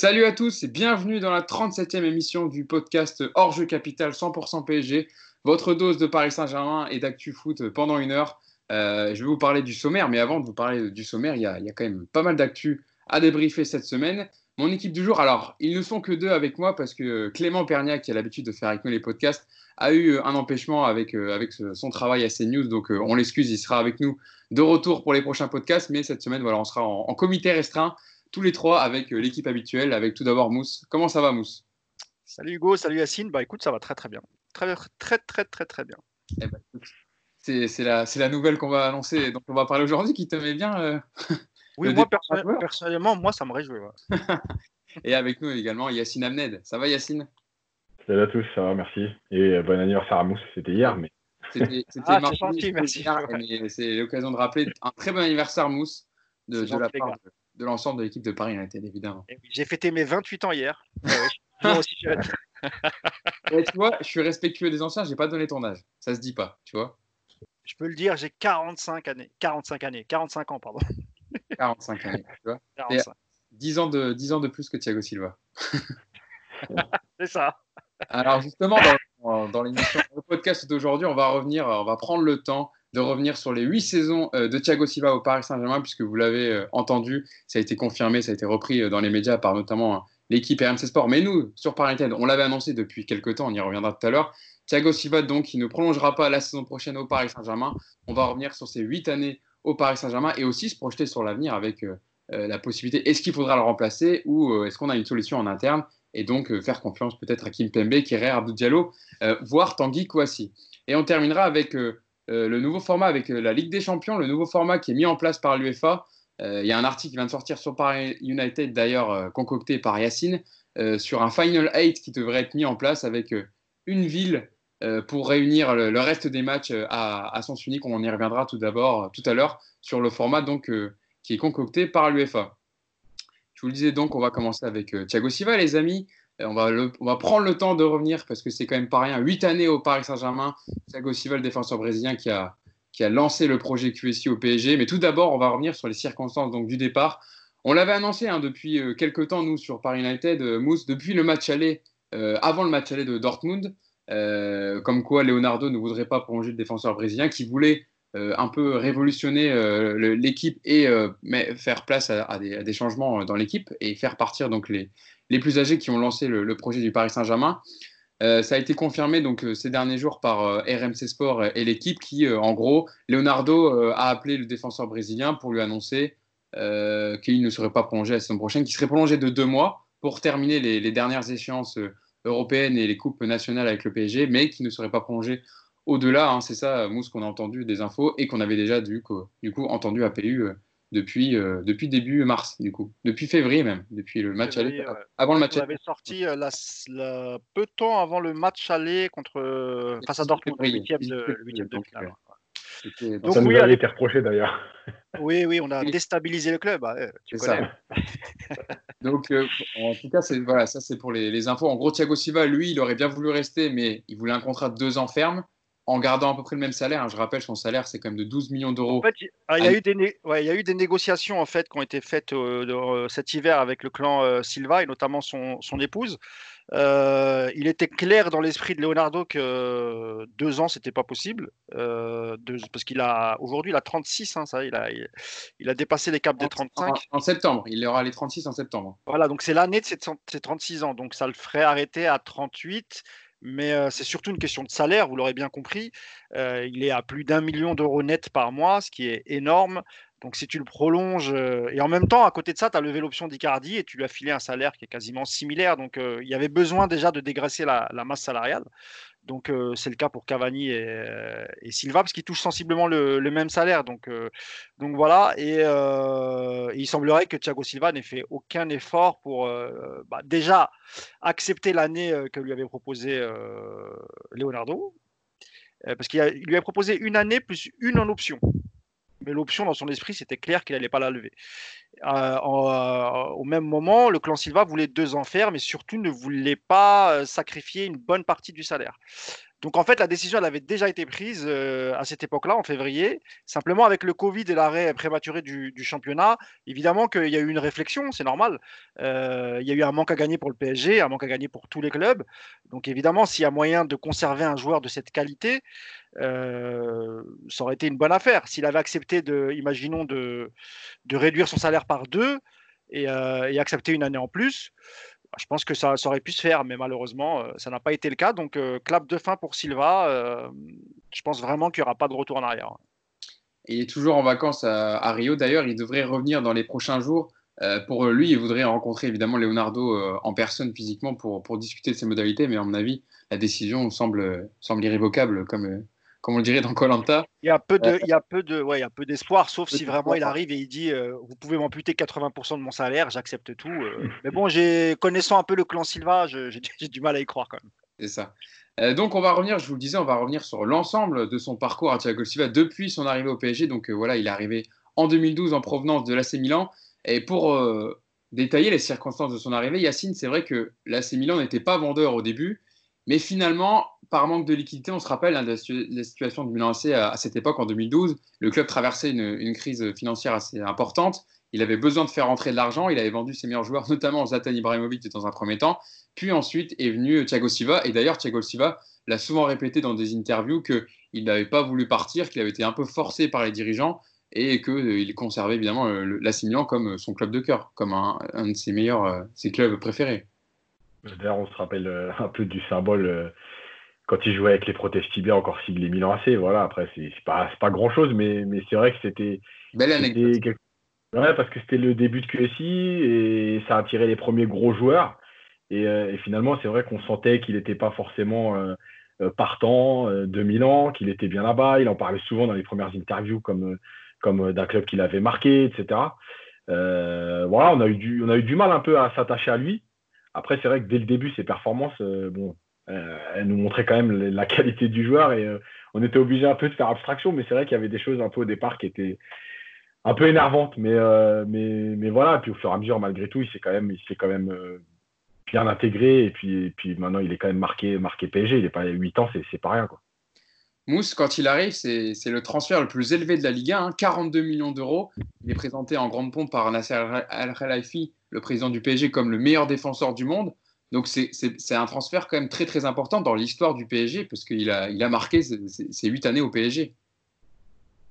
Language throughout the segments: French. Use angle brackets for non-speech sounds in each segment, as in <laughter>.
Salut à tous et bienvenue dans la 37e émission du podcast Hors Jeu Capital 100% PSG, votre dose de Paris Saint-Germain et d'actu foot pendant une heure. Euh, je vais vous parler du sommaire, mais avant de vous parler du sommaire, il y a, quand même pas mal d'actu à débriefer cette semaine. Mon équipe du jour, alors, ils ne sont que deux avec moi parce que Clément Perniac, qui a l'habitude de faire avec nous les podcasts, a eu un empêchement avec, euh, avec son travail à CNews, donc euh, on l'excuse, il sera avec nous de retour pour les prochains podcasts, mais cette semaine, voilà, on sera en comité restreint, tous les trois avec l'équipe habituelle, avec tout d'abord Mousse. Comment ça va Mousse? Salut Hugo, salut Yacine, bah écoute, ça va très très bien. Très très très très très bien. Eh ben, c'est la, la, nouvelle qu'on va annoncer, donc on va parler aujourd'hui, qui te met bien euh, <laughs> Oui, moi personnellement, moi ça me réjouit. Ouais. <laughs> Et avec nous également Yacine Amned. Ça va Yacine? Salut à tous, ça va, merci. Et euh, bon anniversaire à Mousse, c'était hier, mais. C'était ah, gentil, merci. C'est l'occasion de rappeler un très bon anniversaire Mousse de, de la part de, de l'ensemble de l'équipe de Paris United, évidemment. Eh J'ai fêté mes 28 ans hier. <laughs> aussi Et tu vois, je suis respectueux des anciens, j'ai pas donné ton âge. Ça se dit pas, tu vois. Je peux le dire, j'ai 45 années. 45 années. 45 ans, pardon. 45 années, tu vois. <laughs> 45. 10 ans, de, 10 ans de plus que Thiago Silva. <laughs> C'est ça. Alors justement, dans, dans l'émission, le podcast d'aujourd'hui, on va revenir, on va prendre le temps de revenir sur les huit saisons euh, de Thiago Silva au Paris Saint-Germain, puisque vous l'avez euh, entendu, ça a été confirmé, ça a été repris euh, dans les médias par notamment hein, l'équipe RMC Sport. Mais nous, sur Paris on l'avait annoncé depuis quelques temps, on y reviendra tout à l'heure. Thiago Silva, donc, il ne prolongera pas la saison prochaine au Paris Saint-Germain. On va revenir sur ces huit années au Paris Saint-Germain et aussi se projeter sur l'avenir avec la possibilité est-ce qu'il faudra le remplacer ou est-ce qu'on a une solution en interne et donc faire confiance peut-être à Kim Pembe, Kerrer, Abdou Diallo, voire Tanguy Kouassi. Et on terminera avec euh, le nouveau format avec euh, la Ligue des Champions, le nouveau format qui est mis en place par l'UEFA. Euh, il y a un article qui vient de sortir sur Paris United, d'ailleurs concocté par Yacine, sur un Final 8 qui devrait être mis en place avec une ville pour réunir le, reste des matchs à, sens unique. On y reviendra tout d'abord, tout à l'heure, sur le format donc, qui est concocté par l'UEFA. Je vous le disais donc, on va commencer avec Thiago Silva, les amis. On va, prendre le temps de revenir parce que c'est quand même pas rien. Huit années au Paris Saint-Germain. Thiago Silva, le défenseur brésilien qui a, qui a lancé le projet QSI au PSG. Mais tout d'abord, on va revenir sur les circonstances donc, du départ. On l'avait annoncé hein, depuis euh, quelques temps, nous, sur Paris United, euh, Mousse, depuis le match aller, euh, avant le match aller de Dortmund, comme quoi Leonardo ne voudrait pas prolonger le défenseur brésilien, qui voulait un peu révolutionner l'équipe et faire place à, des, à, des, changements dans l'équipe et faire partir donc les, les plus âgés qui ont lancé le, projet du Paris Saint-Germain. Euh, ça a été confirmé donc euh, ces derniers jours par euh, RMC Sport et l'équipe qui, en gros, Leonardo a appelé le défenseur brésilien pour lui annoncer qu'il ne serait pas prolongé la saison prochaine, qu'il serait prolongé de deux mois pour terminer les, dernières échéances européennes et les coupes nationales avec le PSG, mais qui ne serait pas prolongé au-delà. Hein. c'est ça, Mousse, qu'on a entendu des infos et qu'on avait déjà du coup entendu à PU depuis, euh, depuis début mars, du coup. Depuis février même, depuis le match aller. Avant le match aller. avait sorti euh, la, peu de temps avant le match aller contre, euh, face à Dortmund, le huitième de, de finale. Donc, ça nous oui, été reproché d'ailleurs. <laughs> Oui, oui, on a déstabilisé le club. Hein, tu connais. <laughs> Donc, en tout cas, voilà, ça c'est pour les, les, infos. En gros, Thiago Silva, lui, il aurait bien voulu rester, mais il voulait un contrat de deux ans ferme en gardant à peu près le même salaire. Hein. Je rappelle, son salaire, c'est quand même de 12 millions d'euros. Ah, il, y a eu des il y a eu des négociations en fait, qui ont été faites euh, euh, cet hiver avec le clan euh, Silva et notamment son, épouse. il était clair dans l'esprit de Leonardo que deux ans, c'était pas possible. parce qu'il a aujourd'hui, il a 36, hein, ça, il a, il, a dépassé les caps des 35. En, en, septembre, il aura les 36 en septembre. Voilà, donc c'est l'année de ses, ses 36 ans. Donc ça le ferait arrêter à 38 mais c'est surtout une question de salaire, vous l'aurez bien compris. il est à plus d'un million d'euros net par mois, ce qui est énorme. Donc si tu le prolonges, et en même temps, à côté de ça, tu as levé l'option d'Icardi et tu lui as filé un salaire qui est quasiment similaire. Donc il y avait besoin déjà de dégraisser la masse salariale. Donc c'est le cas pour Cavani et, Silva parce qu'ils touchent sensiblement le, même salaire. Donc, donc voilà. Et, il semblerait que Thiago Silva n'ait fait aucun effort pour bah, déjà accepter l'année que lui avait proposé Leonardo. parce qu'il lui a proposé une année plus une en option. Mais l'option dans son esprit, c'était clair qu'il n'allait pas la lever. Euh, euh, au même moment, le clan Silva voulait deux faire, mais surtout ne voulait pas euh, sacrifier une bonne partie du salaire. Donc en fait, la décision, avait déjà été prise euh, à cette époque-là, en février. Simplement, avec le Covid et l'arrêt prématuré du, championnat, évidemment qu'il y a eu une réflexion, c'est normal. Euh, il y a eu un manque à gagner pour le PSG, un manque à gagner pour tous les clubs. Donc évidemment, s'il y a moyen de conserver un joueur de cette qualité, euh, ça aurait été une bonne affaire. S'il avait accepté, de, imaginons, de, réduire son salaire par deux et, accepter une année en plus, je pense que ça, aurait pu se faire, mais malheureusement, euh, ça n'a pas été le cas. Donc, euh, clap de fin pour Silva. Euh, je pense vraiment qu'il n'y aura pas de retour en arrière. il est toujours en vacances à, Rio. D'ailleurs, il devrait revenir dans les prochains jours. pour lui, il voudrait rencontrer évidemment Leonardo en personne physiquement pour, discuter de ses modalités, mais à mon avis, la décision semble, semble irrévocable, comme, comme on le dirait dans Colanta. Il y a peu de, il y a peu de, ouais, il y a peu d'espoir, sauf si vraiment il arrive et il dit, euh, vous pouvez m'amputer 80% de mon salaire, j'accepte tout. Euh. <laughs> mais bon, j'ai connaissant un peu le clan Silva, <laughs> j'ai du mal à y croire quand même. C'est ça. Euh, donc on va revenir, je vous le disais, on va revenir sur l'ensemble de son parcours à Thiago Silva depuis son arrivée au PSG. Donc voilà, il est arrivé en 2012 en provenance de l'AC Milan. Et pour détailler les circonstances de son arrivée, Yacine, c'est vrai que l'AC Milan n'était pas vendeur au début, mais finalement, par manque de liquidité, on se rappelle hein, la, situation du Milan AC à, cette époque, en 2012. Le club traversait une, crise financière assez importante. Il avait besoin de faire rentrer de l'argent. Il avait vendu ses meilleurs joueurs, <laughs> notamment Zlatan Ibrahimovic dans un premier temps. Puis ensuite est venu Thiago Silva. Et d'ailleurs, Thiago Silva l'a souvent répété dans des interviews qu'il n'avait pas voulu partir, qu'il avait été un peu forcé par les dirigeants et qu'il euh, conservait évidemment l'AC Milan comme son club de cœur, comme un, de ses meilleurs, euh, ses clubs préférés. D'ailleurs, on se rappelle euh, un peu du symbole quand il jouait avec les prothèses tibia encore ciblé Milan AC. Voilà, après, c'est pas, pas grand chose, mais, mais c'est vrai que c'était. Belle anecdote. Ouais, parce que c'était le début de QSI et ça a attiré les premiers gros joueurs. Et, euh, finalement, c'est vrai qu'on sentait qu'il n'était pas forcément euh, euh, partant de Milan, qu'il était bien là-bas. Il en parlait souvent dans les premières interviews comme, comme d'un club qu'il avait marqué, etc. voilà, on a, eu du, on a eu du mal un peu à s'attacher à lui. Après, c'est vrai que dès le début, ses performances, bon, elle nous montrait quand même la qualité du joueur et euh, on était obligé un peu de faire abstraction, mais c'est vrai qu'il y avait des choses un peu au départ qui étaient un peu énervantes, mais, euh, mais, mais voilà. puis au fur et à mesure, malgré tout, il s'est quand même, quand même bien intégré et puis, puis maintenant il est quand même marqué, marqué PSG. Il est pas 8 ans, c'est pas rien. Mousse, quand il arrive, c'est le transfert le plus élevé de la Ligue 1, 42 millions d'euros. Il est présenté en grande pompe par Nasser Al-Khelaifi, le président du PSG, comme le meilleur défenseur du monde. Donc c'est un transfert quand même très très important dans l'histoire du PSG parce qu'il a, il a marqué ses huit années au PSG.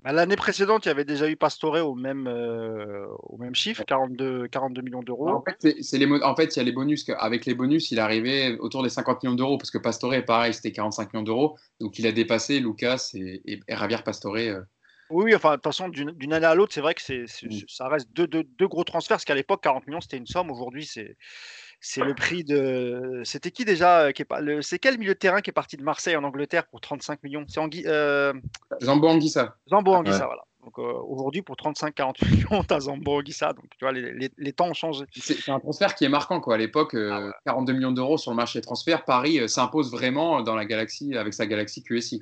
Bah, l'année précédente, il y avait déjà eu Pastore au même, euh, au même chiffre, 42, 42 millions d'euros. En fait, les, en fait, il y a les bonus. Avec les bonus, il arrivait autour des 50 millions d'euros parce que Pastore, pareil, c'était 45 millions d'euros. Donc il a dépassé Lucas et, et, Javier Pastore. Euh. Oui, enfin, de toute façon, d'une année à l'autre, c'est vrai que c'est, mm. ça reste deux, deux, deux, gros transferts parce qu'à l'époque, 40 millions, c'était une somme. Aujourd'hui, c'est c'est le prix de. C'était qui déjà euh, qui est... C'est quel milieu de terrain qui est parti de Marseille en Angleterre pour 35 millions? C'est Angui... Euh, Zambo Anguissa. Zambo Anguissa, voilà. Donc euh, aujourd'hui, pour 35-40 <laughs> millions, tu as Zambo Anguissa. Donc tu vois, les, les, temps ont changé. C'est un transfert qui est marquant. Quoi. À l'époque, 42 ah millions d'euros sur le marché des transferts, Paris s'impose vraiment dans la galaxie avec sa galaxie QSI.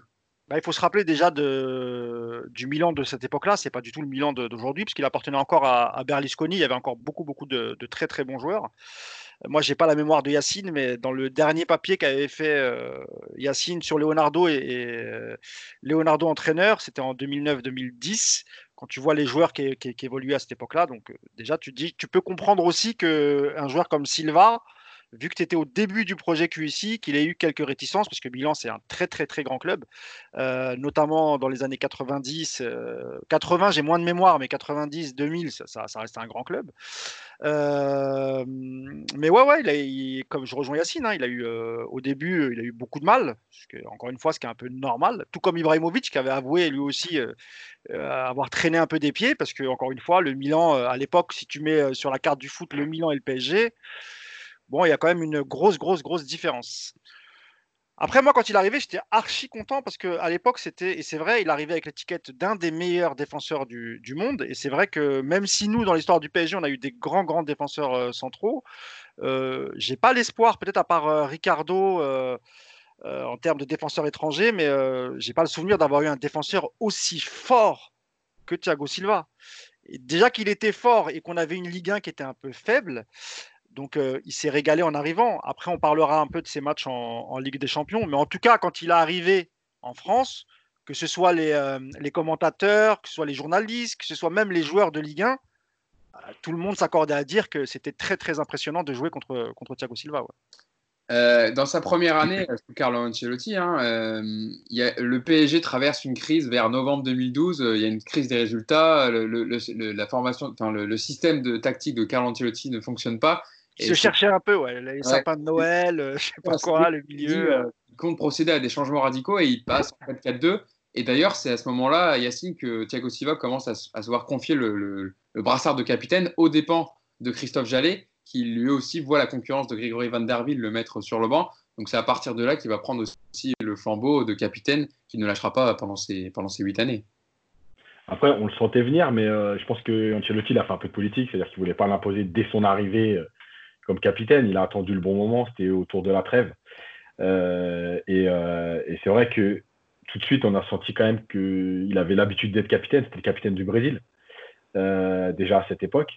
Bah, il faut se rappeler déjà de, du Milan de cette époque-là. C'est pas du tout le Milan d'aujourd'hui, puisqu'il appartenait encore à, Berlusconi. Il y avait encore beaucoup, beaucoup de, de très, très bons joueurs. Moi, j'ai pas la mémoire de Yacine, mais dans le dernier papier qu'avait fait euh, Yacine sur Leonardo et, euh, Leonardo entraîneur, c'était en 2009-2010. Quand tu vois les joueurs qui, évoluaient à cette époque-là, donc euh, déjà tu tu peux comprendre aussi que un joueur comme Silva, vu que tu étais au début du projet QIC, qu'il ait eu quelques réticences, parce que Milan, c'est un très, très, très grand club, euh, notamment dans les années 90. 80, euh, j'ai moins de mémoire, mais 90, 2000, ça, reste un grand club. Euh, mais ouais, ouais, comme je rejoins Yacine, hein, il a eu au début, il a eu beaucoup de mal, encore une fois, ce qui est un peu normal, tout comme Ibrahimovic qui avait avoué lui aussi avoir traîné un peu des pieds, parce que encore une fois, le Milan, à l'époque, si tu mets sur la carte du foot le Milan et le PSG, bon, il y a quand même une grosse, grosse, grosse différence. Après, moi, quand il arrivait, j'étais archi content parce qu'à l'époque, c'était, et c'est vrai, il arrivait avec l'étiquette d'un des meilleurs défenseurs du, monde. Et c'est vrai que même si nous, dans l'histoire du PSG, on a eu des grands, grands défenseurs euh, centraux, euh, j'ai pas l'espoir, peut-être à part euh, Ricardo euh, en termes de défenseurs étrangers, mais j'ai pas le souvenir d'avoir eu un défenseur aussi fort que Thiago Silva. Déjà qu'il était fort et qu'on avait une Ligue 1 qui était un peu faible, Donc, il s'est régalé en arrivant. Après, on parlera un peu de ses matchs en, Ligue des Champions. Mais en tout cas, quand il est arrivé en France, que ce soit les, les, commentateurs, que ce soit les journalistes, que ce soit même les joueurs de Ligue 1, tout le monde s'accordait à dire que c'était très très impressionnant de jouer contre, contre Thiago Silva. Euh, dans sa première année Carlo Ancelotti, hein, euh, le PSG traverse une crise vers novembre 2012. Euh, il y a une crise des résultats. Le, la formation, le, système de tactique de Carlo Ancelotti ne fonctionne pas. Il se cherchait un peu, ouais, les sapins de Noël, euh, je sais pas quoi, le milieu. Il compte procéder à des changements radicaux et il passe en 4-4-2. Et d'ailleurs, c'est à ce moment-là, Yacine, que Thiago Silva commence à, à se voir confier le, brassard de capitaine aux dépens de Christophe Jallet, qui lui aussi voit la concurrence de Grégory Van Der Ville le mettre sur le banc. Donc c'est à partir de là qu'il va prendre aussi le flambeau de capitaine qu'il ne lâchera pas pendant ces, pendant ces huit années. Après, on le sentait venir, mais euh, je pense que Ancelotti a fait un peu de politique, c'est-à-dire qu'il ne voulait pas l'imposer dès son arrivée euh, comme capitaine. Il a attendu le bon moment, c'était autour de la trêve. Euh, et, et c'est vrai que tout de suite, on a senti quand même qu'il avait l'habitude d'être capitaine. C'était le capitaine du Brésil, euh, déjà à cette époque.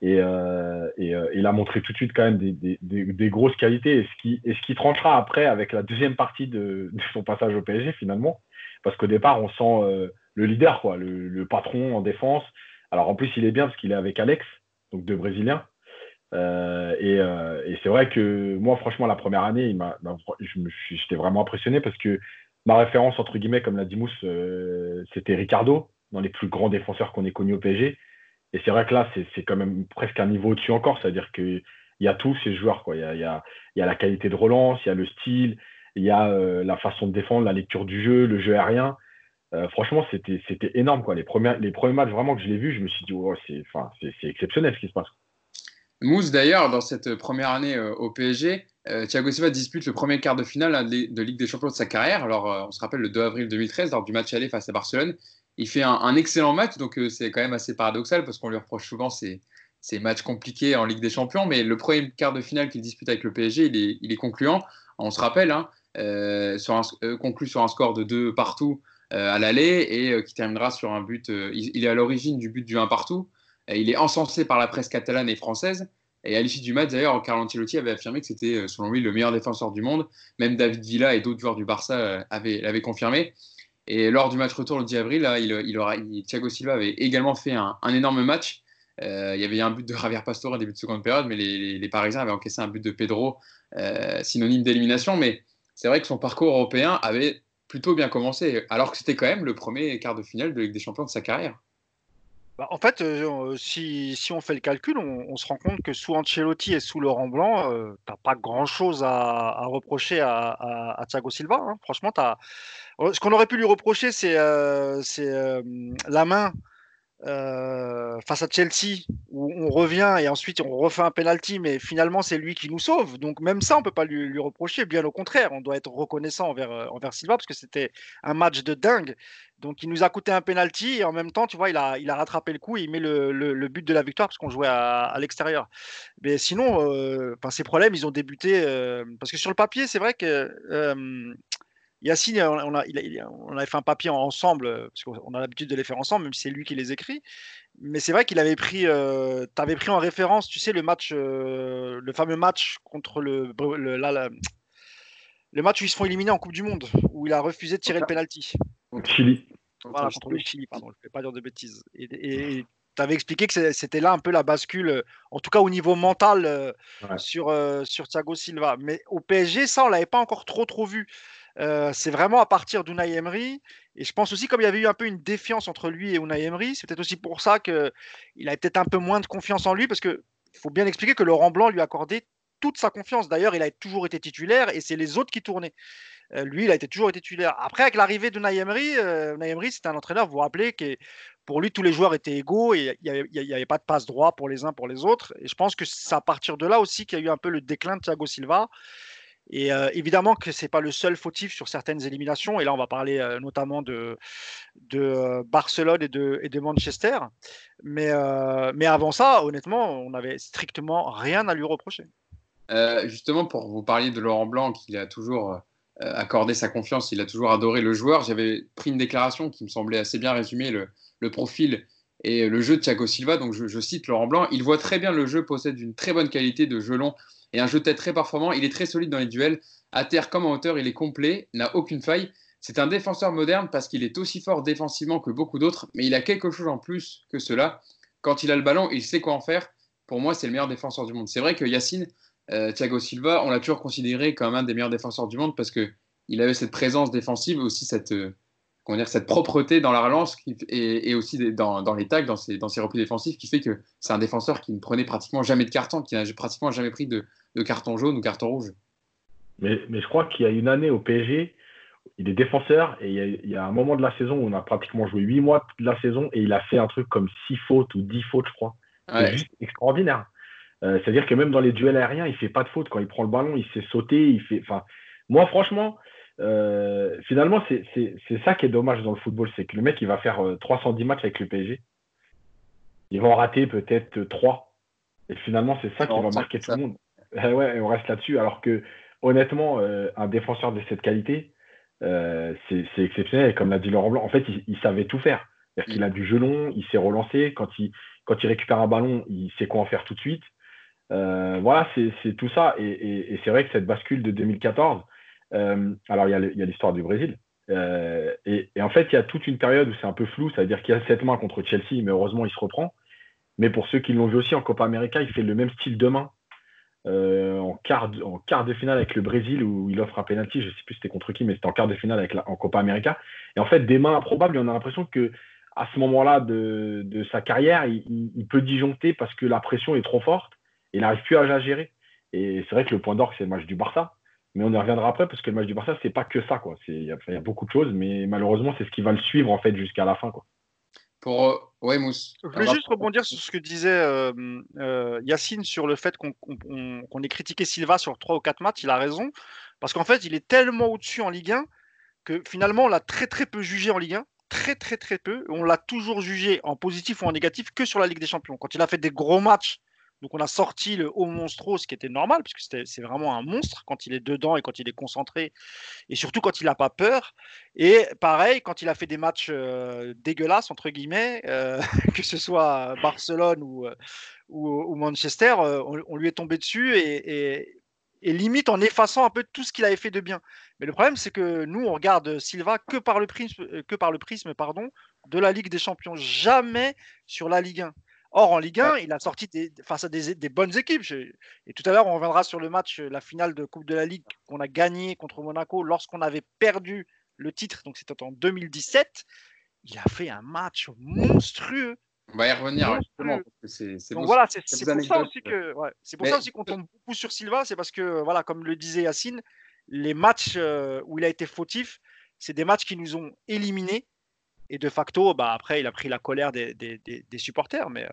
Et, euh, euh, il a montré tout de suite quand même des, grosses qualités. Et ce, qui, tranchera après avec la deuxième partie de, son passage au PSG, finalement. Parce qu'au départ, on sent euh, le leader, quoi, le, patron en défense. Alors en plus, il est bien parce qu'il est avec Alex, donc deux Brésiliens. Euh, et, et c'est vrai que moi, franchement, la première année, m'a, j'étais vraiment impressionné parce que ma référence, entre guillemets, comme l'a dit Mousse, euh, c'était Ricardo, dans les plus grands défenseurs qu'on ait connus au PSG. Et c'est vrai que là, c'est quand même presque un niveau au-dessus encore, c'est-à-dire qu'il y a tous ces joueurs. Il, y a, la qualité de relance, il y a le style, il y a euh, la façon de défendre, la lecture du jeu, le jeu aérien. Euh, franchement, c'était énorme. Quoi. Les, premiers, matchs vraiment que je l'ai vu, je me suis dit, c'est exceptionnel ce qui se passe. Mousse, d'ailleurs, dans cette première année au PSG, euh, Thiago Silva dispute le premier quart de finale hein, de Ligue des Champions de sa carrière. Alors, euh, on se rappelle le 2 avril 2013, lors du match aller face à Barcelone. Il fait un, excellent match, donc euh, c'est quand même assez paradoxal parce qu'on lui reproche souvent ces, matchs compliqués en Ligue des Champions. Mais le premier quart de finale qu'il dispute avec le PSG, il est, concluant. On se rappelle, hein, sur un, conclu sur un score de 2 partout à l'aller et qui terminera sur un but. Il, est à l'origine du but du 1 partout. Il est encensé par la presse catalane et française. Et à l'issue du match, d'ailleurs, Carlo Ancelotti avait affirmé que c'était, euh, selon lui, le meilleur défenseur du monde. Même David Villa et d'autres joueurs du Barça euh, l'avaient confirmé. Et lors du match retour le 10 avril, là, il, aura, Thiago Silva avait également fait un, énorme match. Euh, il y avait un but de Javier Pastore en début de seconde période, mais les, Parisiens avaient encaissé un but de Pedro, synonyme d'élimination. Mais c'est vrai que son parcours européen avait plutôt bien commencé, alors que c'était quand même le premier quart de finale de Ligue des Champions de sa carrière. Bah, en fait, euh, si, si, on fait le calcul, on, se rend compte que sous Ancelotti et sous Laurent Blanc, euh, tu n'as pas grand-chose à, reprocher à, Thiago Silva. Hein. Franchement, as... ce qu'on aurait pu lui reprocher, c'est euh, la main euh, face à Chelsea où on revient et ensuite on refait un penalty, mais finalement c'est lui qui nous sauve. Donc même ça, on peut pas lui, reprocher. Bien au contraire, on doit être reconnaissant envers, euh, envers Silva parce que c'était un match de dingue. Donc il nous a coûté un penalty et en même temps, tu vois, il a, il a rattrapé le coup il met le, le, but de la victoire parce qu'on jouait à, à l'extérieur. Mais sinon, euh, ces problèmes, ils ont débuté euh, parce que sur le papier, c'est vrai que Yacine, on, a, il on avait fait un papier ensemble, euh, parce qu'on a l'habitude de les faire ensemble, même si c'est lui qui les écrit. Mais c'est vrai qu'il avait pris, euh, avais pris en référence, tu sais, le match, euh, le fameux match contre le, le, le match où ils se font éliminer en Coupe du Monde, où il a refusé de tirer le penalty. Chili. Voilà, contre le Chili, pardon, je ne vais pas dire de bêtises. Et, tu avais expliqué que c'était là un peu la bascule, en tout cas au niveau mental, sur, sur Thiago Silva. Mais au PSG, ça, on ne l'avait pas encore trop, trop vu. Euh, c'est vraiment à partir d'Unai Emery. Et je pense aussi, comme il y avait eu un peu une défiance entre lui et Unai Emery, c'est peut-être aussi pour ça qu'il avait peut-être un peu moins de confiance en lui, parce qu'il faut bien expliquer que Laurent Blanc lui accordait toute sa confiance. D'ailleurs, il a toujours été titulaire et c'est les autres qui tournaient. Euh, lui, il a toujours été titulaire. Après, avec l'arrivée de Emery, euh, Emery, c'était un entraîneur, vous vous rappelez, que pour lui, tous les joueurs étaient égaux et il n'y avait, pas de passe droit pour les uns, pour les autres. Et je pense que c'est à partir de là aussi qu'il y a eu un peu le déclin de Thiago Silva. Et euh, évidemment que ce n'est pas le seul fautif sur certaines éliminations. Et là, on va parler euh, notamment de, de euh, Barcelone et de, et de Manchester. Mais, mais avant ça, honnêtement, on n'avait strictement rien à lui reprocher. justement, pour vous parler de Laurent Blanc, qui a toujours accordé sa confiance, il a toujours adoré le joueur, j'avais pris une déclaration qui me semblait assez bien résumer le, le profil Et le jeu de Thiago Silva, donc je, cite Laurent Blanc, il voit très bien le jeu, possède une très bonne qualité de jeu long et un jeu tête très performant. Il est très solide dans les duels. À terre comme en hauteur, il est complet, n'a aucune faille. C'est un défenseur moderne parce qu'il est aussi fort défensivement que beaucoup d'autres, mais il a quelque chose en plus que cela. Quand il a le ballon, il sait quoi en faire. Pour moi, c'est le meilleur défenseur du monde. C'est vrai que Yacine, euh, Thiago Silva, on l'a toujours considéré comme un des meilleurs défenseurs du monde parce qu'il avait cette présence défensive aussi cette, euh, dire, cette propreté dans la relance et, aussi dans, les tags, dans ses, dans ses replis défensifs, qui fait que c'est un défenseur qui ne prenait pratiquement jamais de carton, qui n'a pratiquement jamais pris de, carton jaune ou carton rouge. Mais, je crois qu'il y a une année au PSG, il est défenseur et il y, a, un moment de la saison où on a pratiquement joué 8 mois de la saison et il a fait un truc comme 6 fautes ou 10 fautes, je crois. C'est juste extraordinaire. Euh, c'est-à-dire que même dans les duels aériens, il fait pas de faute. Quand il prend le ballon, il sait sauter. Il fait... enfin, moi, franchement, euh, finalement, c'est ça qui est dommage dans le football, c'est que le mec, il va faire 310 euh, matchs avec le PSG. Il va en rater peut-être 3. Et finalement, c'est ça qui va marquer tout le monde. ouais, on reste là-dessus. Alors que, honnêtement, euh, un défenseur de cette qualité, c'est exceptionnel. Et comme l'a dit Laurent Blanc, en fait, il, savait tout faire. cest qu'il a du gelon, il s'est relancé. Quand il, quand il récupère un ballon, il sait quoi en faire tout de suite. voilà, c'est tout ça. et c'est vrai que cette bascule de 2014, euh, alors, il y a l'histoire du Brésil. Euh, et, en fait, il y a toute une période où c'est un peu flou, c'est-à-dire qu'il y a sept mains contre Chelsea, mais heureusement, il se reprend. Mais pour ceux qui l'ont vu aussi en Copa América, il fait le même style de main euh, en, quart de, finale avec le Brésil où il offre un penalty. Je ne sais plus c'était contre qui, mais c'était en quart de finale en Copa América. Et en fait, des mains improbables, on a l'impression que à ce moment-là de, sa carrière, il, peut disjoncter parce que la pression est trop forte et il n'arrive plus à la gérer. Et c'est vrai que le point d'orgue, c'est le match du Barça. Mais on y reviendra après parce que le match du Barça, c'est pas que ça. Il y, a beaucoup de choses, mais malheureusement, c'est ce qui va le suivre en fait jusqu'à la fin. Quoi. Pour euh, ouais, Mousse. Je voulais juste rebondir sur ce que disait euh, euh, Yacine sur le fait qu'on ait critiqué Silva sur 3 ou 4 matchs. Il a raison. Parce qu'en fait, il est tellement au-dessus en Ligue 1 que finalement, on l'a très très peu jugé en Ligue 1. Très très très peu. On l'a toujours jugé en positif ou en négatif que sur la Ligue des Champions. Quand il a fait des gros matchs donc on a sorti le haut monstro, ce qui était normal, puisque c'est vraiment un monstre quand il est dedans et quand il est concentré, et surtout quand il n'a pas peur. Et pareil, quand il a fait des matchs euh, dégueulasses, entre guillemets, euh, <laughs> que ce soit Barcelone ou, euh, Manchester, on, lui est tombé dessus et, limite en effaçant un peu tout ce qu'il avait fait de bien. Mais le problème, c'est que nous, on regarde Silva que par le prisme, que par le prisme pardon, de la Ligue des Champions, jamais sur la Ligue 1. Or, en Ligue 1, il a sorti face à des, bonnes équipes. Et tout à l'heure, on reviendra sur le match, la finale de Coupe de la Ligue qu'on a gagné contre Monaco lorsqu'on avait perdu le titre. Donc, c'était en 2017. Il a fait un match monstrueux. On va y revenir justement. Donc voilà, c'est pour ça aussi que c'est pour ça aussi qu'on tombe beaucoup sur Silva, c'est parce que voilà, comme le disait Yacine, les matchs euh, où il a été fautif, c'est des matchs qui nous ont éliminés et de facto, bah, après, il a pris la colère des, supporters. Mais,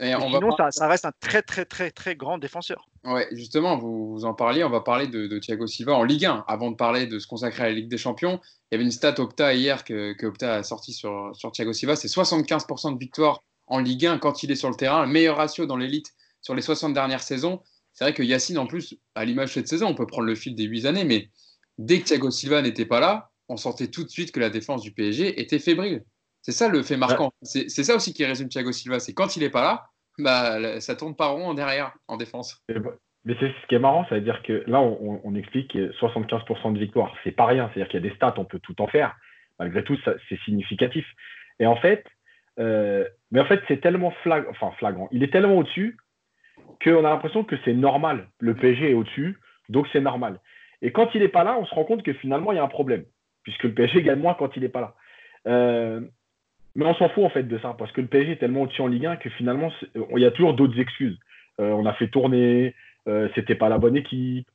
euh, on sinon, ça, reste un très, très, très, très grand défenseur. Ouais, justement, vous, vous en parliez. On va parler de, Thiago Silva en Ligue 1. Avant de parler de se consacrer à la Ligue des Champions, il y avait une stat Opta hier que, que Opta a sorti sur, sur Thiago Silva. C'est 75% de victoire en Ligue 1 quand il est sur le terrain. Le meilleur ratio dans l'élite sur les 60 dernières saisons. C'est vrai que Yacine, en plus, à l'image de cette saison, on peut prendre le fil des 8 années, mais dès que Thiago Silva n'était pas là, on sentait tout de suite que la défense du PSG était fébrile. C'est ça le fait marquant. C'est ça aussi qui résume Thiago Silva. C'est quand il n'est pas là, bah, ça tourne pas rond en derrière, en défense. Mais c'est ce qui est marrant, c'est à dire que là, on, on explique 75% de victoire. C'est pas rien. C'est-à-dire qu'il y a des stats, on peut tout en faire. Malgré tout, c'est significatif. Et en fait, euh, mais en fait, c'est tellement enfin, flagrant. Il est tellement au-dessus qu'on a l'impression que c'est normal. Le PSG est au-dessus, donc c'est normal. Et quand il n'est pas là, on se rend compte que finalement, il y a un problème puisque le PSG gagne moins quand il n'est pas là. Euh, mais on s'en fout en fait de ça, parce que le PSG est tellement au-dessus en Ligue 1 que finalement, il y a toujours d'autres excuses. Euh, on a fait tourner, euh, c'était pas la bonne équipe,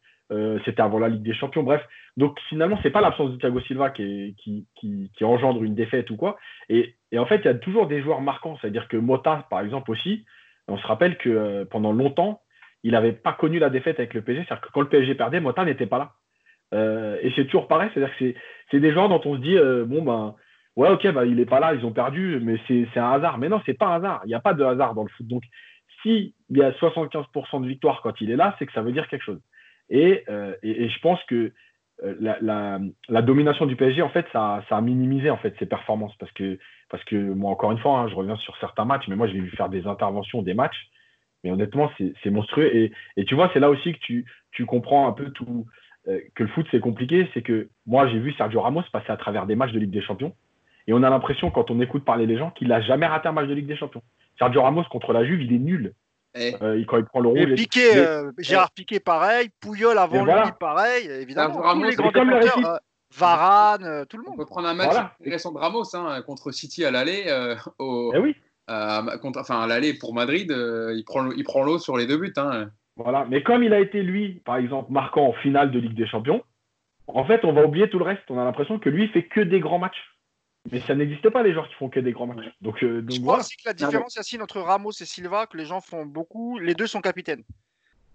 c'était avant la Ligue des Champions, bref. Donc finalement, c'est pas l'absence de Thiago Silva qui, qui, engendre une défaite ou quoi. Et, en fait, il y a toujours des joueurs marquants, c'est-à-dire que Mota, par exemple, aussi, on se rappelle que pendant longtemps, il n'avait pas connu la défaite avec le PSG, c'est-à-dire que quand le PSG perdait, Mota n'était pas là. Euh, et c'est toujours pareil, c'est-à-dire que c'est des gens dont on se dit, euh, bon, ben, ouais, ok, ben, il n'est pas là, ils ont perdu, mais c'est un hasard. Mais non, c'est pas un hasard. Il n'y a pas de hasard dans le foot. Donc, s'il y a 75% de victoire quand il est là, c'est que ça veut dire quelque chose. Et, euh, et, je pense que la, domination du PSG, en fait, ça, a minimisé en fait ses performances parce que, parce que moi, encore une fois, hein, je reviens sur certains matchs, mais moi, je l'ai vu faire des interventions, des matchs, mais honnêtement, c'est monstrueux. Et, tu vois, c'est là aussi que tu, tu, comprends un peu tout, que le foot, c'est compliqué. C'est que moi, j'ai vu Sergio Ramos passer à travers des matchs de Ligue des Champions, et on a l'impression, quand on écoute parler les gens, qu'il n'a jamais raté un match de Ligue des Champions. Sergio Ramos contre la Juve, il est nul. Eh. Euh, quand il prend le rôle. Piqué, euh, Gérard Piqué, pareil. Pouillol avant lui, pareil. Évidemment, Ramos, les grands euh, Varane, tout le monde. On peut prendre un match voilà. de Ramos hein, contre City à l'aller. au, eh oui. enfin, à l'aller pour Madrid, il prend, il prend l'eau sur les deux buts. Hein. Voilà. Mais comme il a été, lui, par exemple, marquant en finale de Ligue des Champions, en fait, on va oublier tout le reste. On a l'impression que lui, il fait que des grands matchs. Mais ça n'existe pas les joueurs qui font que des grands matchs. Donc, euh, donc je crois aussi que la différence ici entre Ramos et Silva, que les gens font beaucoup, les deux sont capitaines.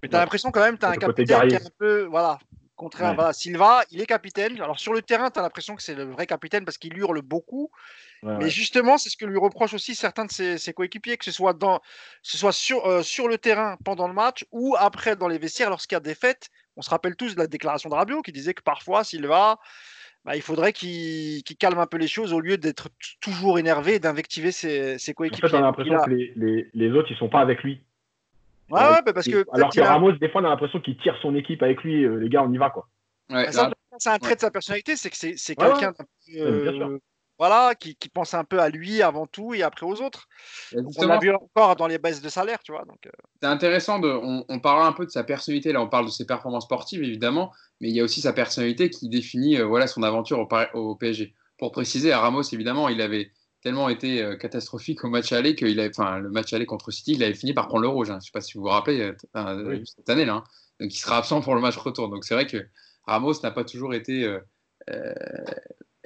Mais tu as l'impression quand même, tu as un capitaine qui est un peu. Voilà, contraire. à Silva, il est capitaine. Alors sur le terrain, tu as l'impression que c'est le vrai capitaine parce qu'il hurle beaucoup. mais justement, c'est ce que lui reprochent aussi certains de ses, coéquipiers, que ce soit, dans, ce soit sur, euh, sur le terrain pendant le match ou après dans les vestiaires lorsqu'il y a des fêtes. On se rappelle tous de la déclaration de Rabiot qui disait que parfois Silva bah, il faudrait qu'il calme un peu les choses au lieu d'être toujours énervé et d'invectiver ses, ses, coéquipiers. En fait, on a l'impression que les, les, autres, ils sont pas avec lui. Ouais, ouais bah, parce que. Alors que Ramos, des fois, on a l'impression qu'il tire son équipe avec lui. Euh, les gars, on y va, quoi. Ouais, c'est un trait de sa personnalité, c'est que c'est quelqu'un euh, voilà, qui, qui, pense un peu à lui avant tout et après aux autres. on l'a vu encore dans les baisses de salaire, tu vois. Euh. C'est intéressant, de, on, on parle un peu de sa personnalité, là on parle de ses performances sportives évidemment, mais il y a aussi sa personnalité qui définit euh, voilà, son aventure au, au, PSG. Pour préciser, à Ramos, évidemment, il avait tellement été euh, catastrophique au match aller qu'il avait, enfin, le match aller contre City, il avait fini par prendre le rouge. Hein. Je ne sais pas si vous vous rappelez cette année-là. Hein. Donc il sera absent pour le match retour. Donc c'est vrai que Ramos n'a pas toujours été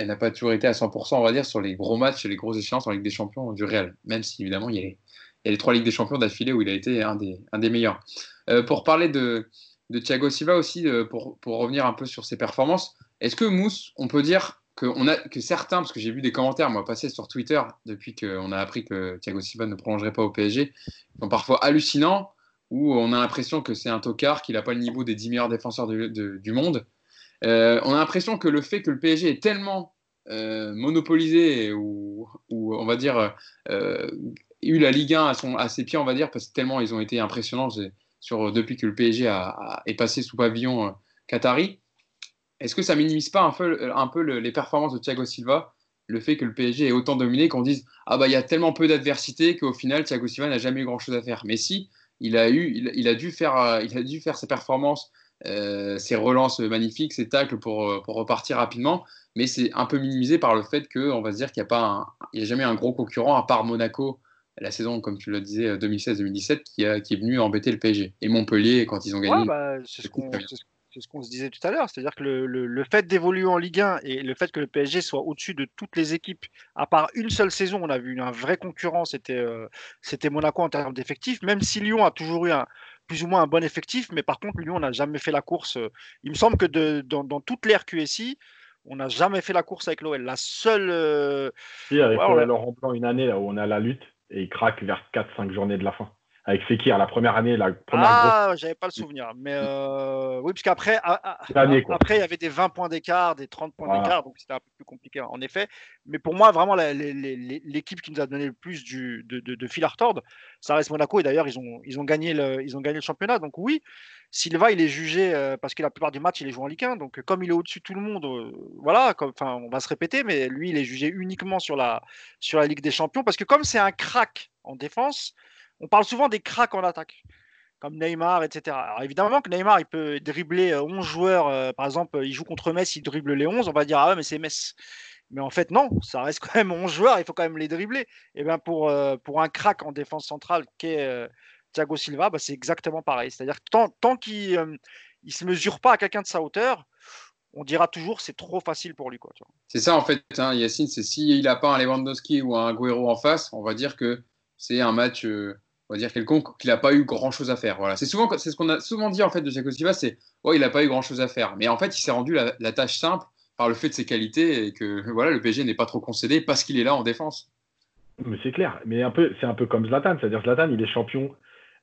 elle n'a pas toujours été à 100%, on va dire, sur les gros matchs et les grosses échéances en Ligue des Champions du Real. Même si, évidemment, il y a les, trois Ligues des Champions d'affilée où il a été un des, un des meilleurs. Euh, pour parler de, de, Thiago Silva aussi, euh, pour, pour, revenir un peu sur ses performances, est-ce que Mousse, on peut dire que, a, certains, parce que j'ai vu des commentaires, moi, passer sur Twitter depuis qu'on a appris que Thiago Silva ne prolongerait pas au PSG, sont parfois hallucinants, où on a l'impression que c'est un tocard, qu'il n'a pas le niveau des 10 meilleurs défenseurs du monde. Euh, on a l'impression que le fait que le PSG est tellement euh, monopolisé ou, on va dire euh, eu la Ligue 1 à, ses pieds, on va dire, parce que tellement ils ont été impressionnants sur, depuis que le PSG est passé sous pavillon qatari. Est-ce que ça minimise pas un peu, un peu les performances de Thiago Silva le fait que le PSG ait autant dominé qu'on dise ah bah il y a tellement peu d'adversité qu'au final Thiago Silva n'a jamais eu grand chose à faire. Mais si il a eu, il, a dû faire, il a dû faire ses performances euh, ses relances magnifiques, ses tacles pour, euh, pour repartir rapidement, mais c'est un peu minimisé par le fait qu'on va se dire qu'il n'y a, pas a jamais un gros concurrent à part Monaco la saison, comme tu le disais, 2016-2017, qui, qui est venu embêter le PSG. Et Montpellier, quand ils ont gagné. Bah, c'est ce qu'on se disait tout à l'heure, c'est-à-dire que le, le, fait d'évoluer en Ligue 1 et le fait que le PSG soit au-dessus de toutes les équipes, à part une seule saison, on a vu un vrai concurrent, c'était euh, c'était Monaco en termes d'effectifs, même si Lyon a toujours eu un, plus ou moins un bon effectif, mais par contre, Lyon n'a jamais fait la course. Euh, il me semble que de, dans, dans toute l'ère QSI, on n'a jamais fait la course avec l'OL. La seule. Euh... Si, avec ouais, Laurent Blanc, une année là, où on a la lutte et il craque vers 4-5 journées de la fin avec Fekir, la première année, la première Ah, j'avais pas le souvenir. Mais euh, oui, puisqu'après, après, il y avait des 20 points d'écart, des 30 points d'écart, donc c'était un peu plus compliqué, en effet. Mais pour moi, vraiment, l'équipe qui nous a donné le plus du, de, de, fil à retordre, ça reste Monaco. Et d'ailleurs, ils ont, ils, ont gagné le, ils ont gagné le championnat. Donc oui, Silva, il est jugé, euh, parce que la plupart du match, il est joué en Ligue 1. Donc comme il est au-dessus de tout le monde, euh, voilà, enfin, on va se répéter, mais lui, il est jugé uniquement sur la, sur la Ligue des Champions. Parce que comme c'est un crack en défense, on parle souvent des cracks en attaque, comme Neymar, etc. Alors évidemment que Neymar, il peut dribbler 11 euh, joueurs. Euh, par exemple, il joue contre Metz, il dribble les 11. On va dire, ah ouais, mais c'est Metz. Mais en fait, non, ça reste <laughs> quand même 11 joueurs, il faut quand même les dribbler. Et bien pour, euh, pour un crack en défense centrale qu'est Thiago Silva, bah, c'est exactement pareil. C'est-à-dire que tant, tant qu'il ne se mesure pas à quelqu'un de sa hauteur, on dira toujours c'est trop facile pour lui. C'est ça en fait, hein, Yacine, c'est s'il n'a pas un Lewandowski ou un Guerrero en face, on va dire que c'est un match on va dire quelconque qu'il n'a pas eu grand chose à faire. Voilà, c'est souvent c'est ce qu'on a souvent dit en fait de Thiago Silva, c'est oh il n'a pas eu grand chose à faire, mais en fait il s'est rendu la, tâche simple par le fait de ses qualités et que <laughs> voilà le PSG n'est pas trop concédé parce qu'il est là en défense. Mais c'est clair, mais un peu c'est un peu comme Zlatan, c'est-à-dire Zlatan il est champion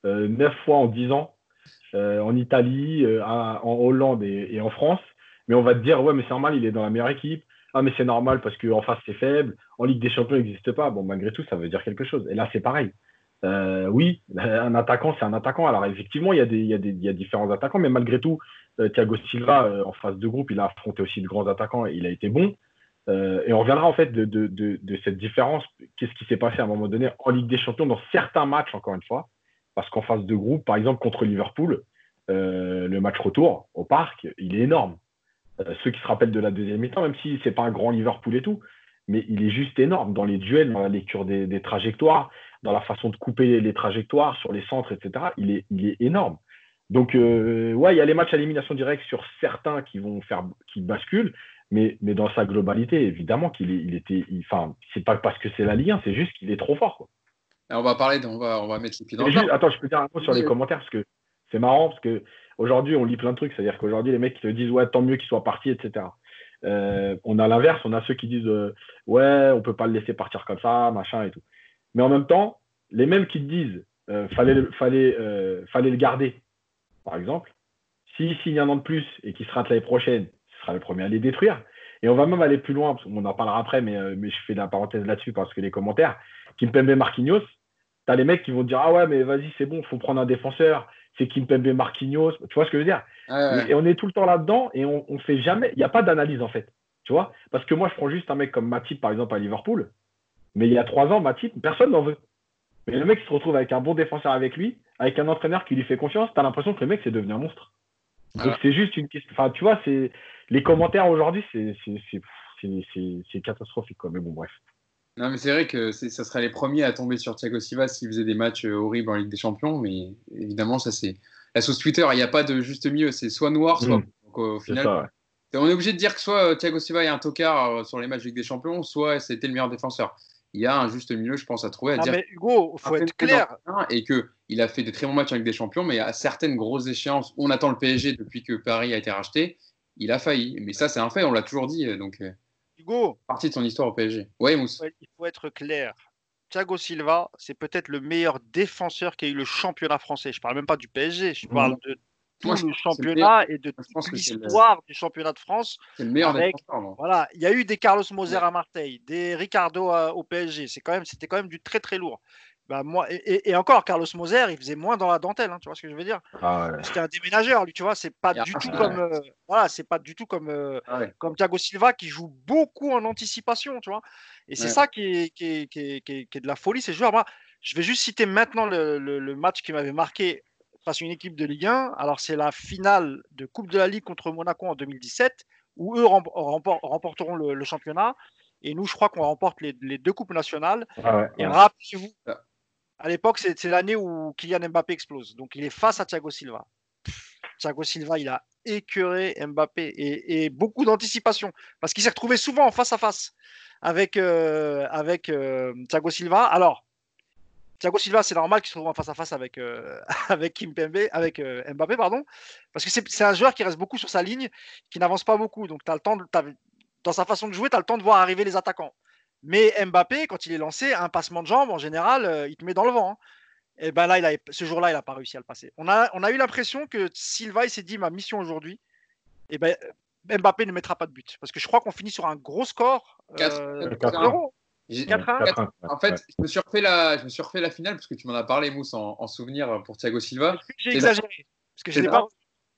euh, neuf fois en dix ans euh, en Italie, euh, en Hollande et, en France, mais on va te dire, ouais, mais c'est normal, il est dans la meilleure équipe. Ah, mais c'est normal parce qu'en face, c'est faible. En Ligue des Champions, il n'existe pas. Bon, malgré tout, ça veut dire quelque chose. Et là, c'est pareil. Euh, oui, un attaquant, c'est un attaquant. Alors, effectivement, il y, a des, différents attaquants, mais malgré tout, euh, Thiago Silva, euh, en phase de groupe, il a affronté aussi de grands attaquants et il a été bon. et on reviendra en fait de, de, cette différence. Qu'est-ce qui s'est passé à un moment donné en Ligue des Champions dans certains matchs, encore une fois? Parce qu'en phase de groupe, par exemple, contre Liverpool, le match retour au parc, il est énorme. ceux qui se rappellent de la deuxième mi-temps, même si c'est pas un grand Liverpool et tout, mais il est juste énorme dans les duels, dans la lecture des trajectoires dans la façon de couper les trajectoires sur les centres, etc. Il est, il est énorme. Donc, euh, ouais, il y a les matchs à élimination directe sur certains qui vont faire, qui basculent, mais, mais dans sa globalité, évidemment qu'il il était, enfin, c'est pas parce que c'est la Ligue 1, c'est juste qu'il est trop fort. Quoi. on va parler, on va, on va mettre les pieds dans le Attends, je peux dire un mot sur les commentaires parce que c'est marrant parce que aujourd'hui on lit plein de trucs, c'est-à-dire qu'aujourd'hui les mecs qui te disent ouais tant mieux qu'il soit parti, etc. Euh, on a l'inverse, on a ceux qui disent euh, ouais on peut pas le laisser partir comme ça, machin et tout. Mais en même temps, les mêmes qui te disent euh, fallait, fallait, euh, fallait le garder, par exemple, s'il signe un an de plus et qu'il se rate l'année prochaine, ce sera le premier à les détruire. Et on va même aller plus loin, on en parlera après, mais, euh, mais je fais la parenthèse là-dessus parce que les commentaires, Kimpembe Marquinhos, tu as les mecs qui vont dire Ah ouais, mais vas-y, c'est bon, il faut prendre un défenseur, c'est Kimpembe Marquinhos. Tu vois ce que je veux dire? Et on est tout le temps là-dedans et on, on fait jamais, il n'y a pas d'analyse en fait. Tu vois? Parce que moi, je prends juste un mec comme Matip, par exemple, à Liverpool, mais il y a trois ans, Matip, personne n'en veut. Mais le mec se retrouve avec un bon défenseur avec lui, avec un entraîneur qui lui fait confiance, t'as l'impression que le mec c'est devenu un monstre. Donc c'est juste une question. Enfin, tu vois, c'est les commentaires aujourd'hui, c'est catastrophique quoi. Mais bon, bref. Non, mais c'est vrai que ça serait les premiers à tomber sur Thiago Silva s'il faisait des matchs euh, horribles en Ligue des Champions, mais évidemment, ça c'est la sauce Twitter. Il n'y a pas de juste milieu, c'est soit noir, soit. Mmh. Donc, au final, on est obligé de dire que soit euh, Thiago Silva est un tocard euh, sur les matchs de Ligue des Champions, soit c'était le meilleur défenseur il y a un juste milieu, je pense, à trouver. À non, dire mais Hugo, il faut être clair. Et qu'il a fait des très bons matchs avec des champions, mais à certaines grosses échéances, on attend le PSG depuis que Paris a été racheté, il a failli. Mais ça, c'est un fait, on l'a toujours dit. Donc, euh, Hugo, partie de son histoire au PSG. Oui, Mousse. Il faut être clair. Thiago Silva, c'est peut-être le meilleur défenseur qui a eu le championnat français. Je ne parle même pas du PSG, je parle de tout le championnat et de l'histoire du championnat de France. C'est le meilleur avec, Voilà, il y a eu des Carlos Moser à Marseille, des Ricardo au PSG. C'est quand même, c'était quand même du très très lourd. Bah, moi, et, encore, Carlos Moser, il faisait moins dans la dentelle, hein, tu vois ce que je veux dire? Ah C'était un déménageur, lui, tu vois, c'est pas, du tout comme, euh, voilà, c'est pas du tout comme, euh, ah comme Thiago Silva qui joue beaucoup en anticipation, tu vois? Et c'est ça qui est, qui, est, qui, est, qui, est, de la folie, ces joueurs. Moi, je vais juste citer maintenant le, le match qui m'avait marqué face à une équipe de Ligue 1. Alors, c'est la finale de Coupe de la Ligue contre Monaco en 2017, où eux remporteront le, championnat. Et nous, je crois qu'on remporte les, deux Coupes nationales. Ah et rappelez-vous, à l'époque, c'est l'année où Kylian Mbappé explose. Donc, il est face à Thiago Silva. Thiago Silva, il a écœuré Mbappé et, beaucoup d'anticipation parce qu'il s'est retrouvé souvent en face à face avec, euh, avec euh, Thiago Silva. Alors, Thiago Silva, c'est normal qu'il se trouve en face à face avec, euh, <laughs> avec Kimpembe, avec euh, Mbappé, pardon, parce que c'est un joueur qui reste beaucoup sur sa ligne, qui n'avance pas beaucoup. Donc, as le temps de, dans sa façon de jouer, tu as le temps de voir arriver les attaquants. Mais Mbappé, quand il est lancé, un passement de jambe, en général, euh, il te met dans le vent. Hein. Et ben là, il a, ce jour-là, il n'a pas réussi à le passer. On a, on a eu l'impression que Silva, il s'est dit ma mission aujourd'hui, et ben, Mbappé ne mettra pas de but. Parce que je crois qu'on finit sur un gros score. 4, 4 en fait, je me, suis refait la, je me suis refait la finale parce que tu m'en as parlé, Mousse, en, souvenir pour Thiago Silva. J'ai exagéré. Parce que je pas.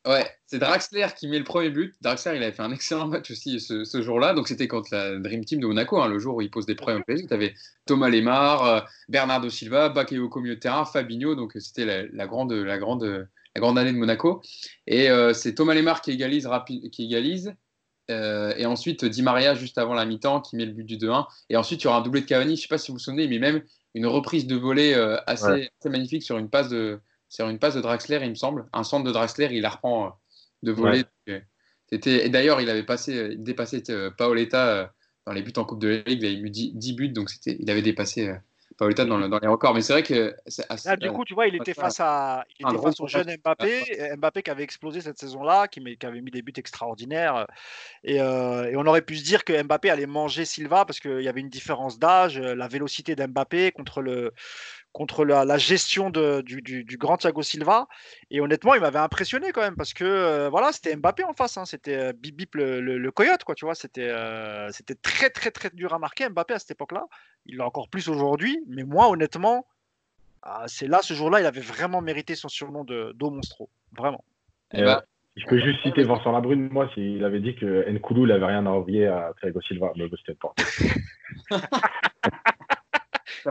Ouais, c'est Draxler qui met le premier but. Draxler, il avait fait un excellent match aussi ce, jour-là. Donc, c'était contre la Dream Team de Monaco, hein, le jour où il pose des problèmes au PSG. Tu avais Thomas Lemar, euh, Bernardo Silva, Bakayoko milieu de terrain, Fabinho. Donc, c'était la, grande, la, grande, la grande année de Monaco. Et euh, c'est Thomas Lemar qui égalise, qui égalise. Euh, et ensuite, Di Maria juste avant la mi-temps qui met le but du 2-1. Et ensuite, il y aura un doublé de Cavani. Je ne sais pas si vous vous souvenez, mais même une reprise de volée euh, assez, magnifique sur une passe de sur une passe de Draxler, il me semble. Un centre de Draxler, il la reprend euh, de volée. Et d'ailleurs, il avait passé, dépassé Paoletta dans les buts en Coupe de la Ligue. Il avait eu 10, buts, donc il avait dépassé Paoletta dans, dans, les records. Mais c'est vrai que. Là, du coup, tu vois, il était face, à, il était face au jeune Mbappé. Mbappé qui avait explosé cette saison-là, qui, qui, avait mis des buts extraordinaires. Et, euh, et, on aurait pu se dire que Mbappé allait manger Silva parce qu'il y avait une différence d'âge, la vélocité d'Mbappé contre le, contre la, gestion du, grand Thiago Silva. Et honnêtement, il m'avait impressionné quand même parce que euh, voilà, c'était Mbappé en face. Hein. c'était euh, Bip le, coyote, quoi. Tu vois, c'était euh, c'était très très très dur à marquer Mbappé à cette époque-là. Il l'a encore plus aujourd'hui. Mais moi, honnêtement, ah, c'est là ce jour-là, il avait vraiment mérité son surnom de d'O Monstro, vraiment. Eh ben, je peux juste citer Vincent Labrune, moi, s'il avait dit que Nkoulou n'avait rien à envier à Thiago Silva, mais c'était pas. <laughs>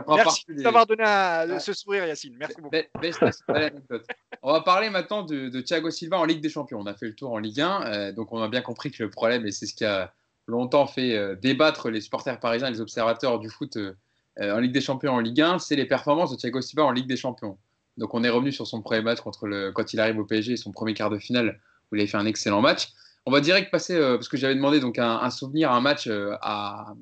Merci d'avoir donné ce sourire, Yacine. Merci beaucoup. on va parler maintenant de, Thiago Silva en Ligue des Champions. On a fait le tour en Ligue 1, euh, donc on a bien compris que le problème, et c'est ce qui a longtemps fait euh, débattre les supporters parisiens et les observateurs du foot euh, en Ligue des Champions en Ligue 1, c'est les performances de Thiago Silva en Ligue des Champions. Donc on est revenu sur son premier match contre le, quand il arrive au PSG, son premier quart de finale, où il a fait un excellent match. On va direct passer, parce que j'avais demandé donc un, souvenir, un match à,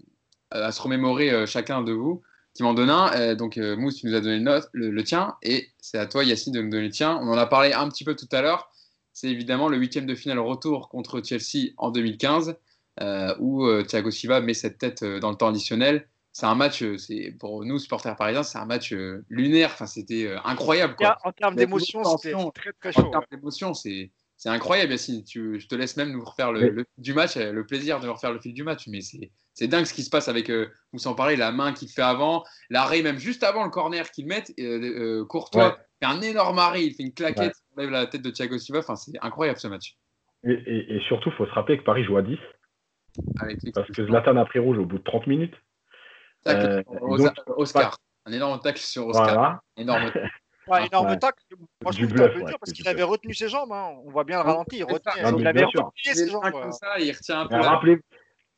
à, se remémorer chacun de vous qui m'en donne un. Euh, donc, euh, Mousse, tu nous as donné le, le, tien. Et c'est à toi, Yacine, de nous donner le tien. On en a parlé un petit peu tout à l'heure. C'est évidemment le huitième de finale retour contre Chelsea en 2015, euh, où Thiago Silva met cette tête dans le temps additionnel. C'est un match, c'est pour nous, supporters parisiens, c'est un match lunaire. Enfin, c'était incroyable. Quoi. En termes d'émotion, c'était très, très chaud. En termes d'émotion, c'est c'est incroyable, Yacine. Tu, je te laisse même nous refaire le, le, du match, le plaisir de refaire le fil du match. Mais c'est dingue ce qui se passe avec, euh, vous s'en parlez, la main qu'il fait avant, l'arrêt même juste avant le corner qu'il met. Euh, euh, Courtois fait un énorme arrêt, il fait une claquette, il lève la tête de Thiago Silva. Enfin, c'est incroyable ce match. Et, surtout, il faut se rappeler que Paris joue à 10. parce que Zlatan a pris rouge au bout de 30 minutes. Oscar. Un énorme tacle sur Oscar. <laughs> Énorme Ouais, énorme tacle. Moi, je trouve bluff, dur parce qu'il avait retenu ses jambes. Hein. On voit bien le ralenti. Il, retient, il avait retenu ses jambes. Ça, il retient un peu. Rappelez,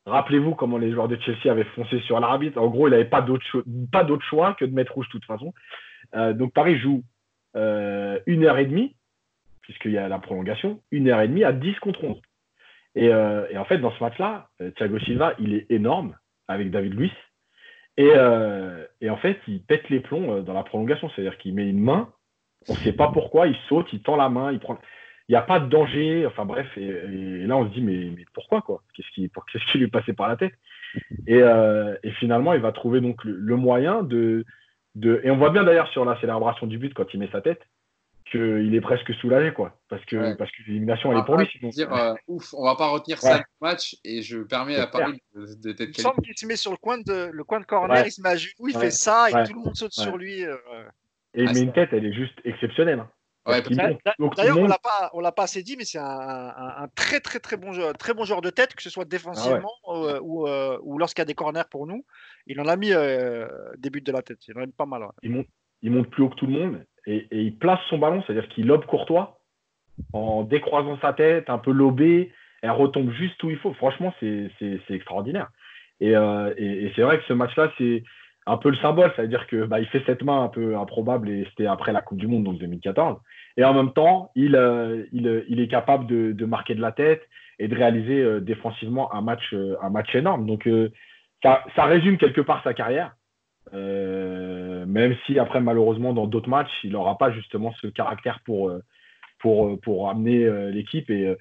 Rappelez-vous comment les joueurs de Chelsea avaient foncé sur l'arbitre. En gros, il n'avait pas d'autre choix, que de mettre rouge de toute façon. Euh, donc Paris joue euh, une heure et demie, puisqu'il y a la prolongation, une heure et demie à 10 contre 11. Euh, et, en fait, dans ce match-là, Thiago Silva, il est énorme avec David Luiz. Et, en fait, il pète les plombs dans la prolongation. C'est-à-dire qu'il met une main, on ne sait pas pourquoi, il saute, il tend la main, il prend n'y a pas de danger. Enfin bref, et, là on se dit mais, mais pourquoi quoi? Qu'est-ce qui, qu'est-ce qui lui est passé par la tête? Et, euh, et, finalement, il va trouver donc le, moyen de, de, et on voit bien d'ailleurs sur la célébration du but quand il met sa tête qu'il est presque soulagé quoi, parce que parce que l'élimination elle est pour lui. Sinon. Dire euh, ouf, on va pas retenir ça du match et je permets à Paris de, de, Il semble qu'il se met sur le coin de le coin de corner, il se met à genoux, il fait ça et tout le monde saute sur lui. Euh. Et il met une tête, elle est juste exceptionnelle. Hein. D'ailleurs, on l'a pas, on l'a pas assez dit, mais c'est un, très très très bon joueur, très bon joueur de tête, que ce soit défensivement ah euh, euh, ou, lorsqu'il y a des corners pour nous. Il en a mis euh, des buts de la tête. Il en a mis pas mal. Il, monte, il monte plus haut que tout le monde et, il place son ballon, c'est-à-dire qu'il lobe Courtois en décroisant sa tête, un peu lobé, elle retombe juste où il faut. Franchement, c'est extraordinaire. Et, et c'est vrai que ce match-là, c'est un peu le symbole, c'est-à-dire que bah, il fait cette main un peu improbable et c'était après la Coupe du Monde, donc 2014. Et en même temps, il, euh, il, il, est capable de, de, marquer de la tête et de réaliser euh, défensivement un match, euh, un match énorme. Donc ça, ça, résume quelque part sa carrière, même si après malheureusement dans d'autres matchs, il n'aura pas justement ce caractère pour, pour, pour amener l'équipe. Et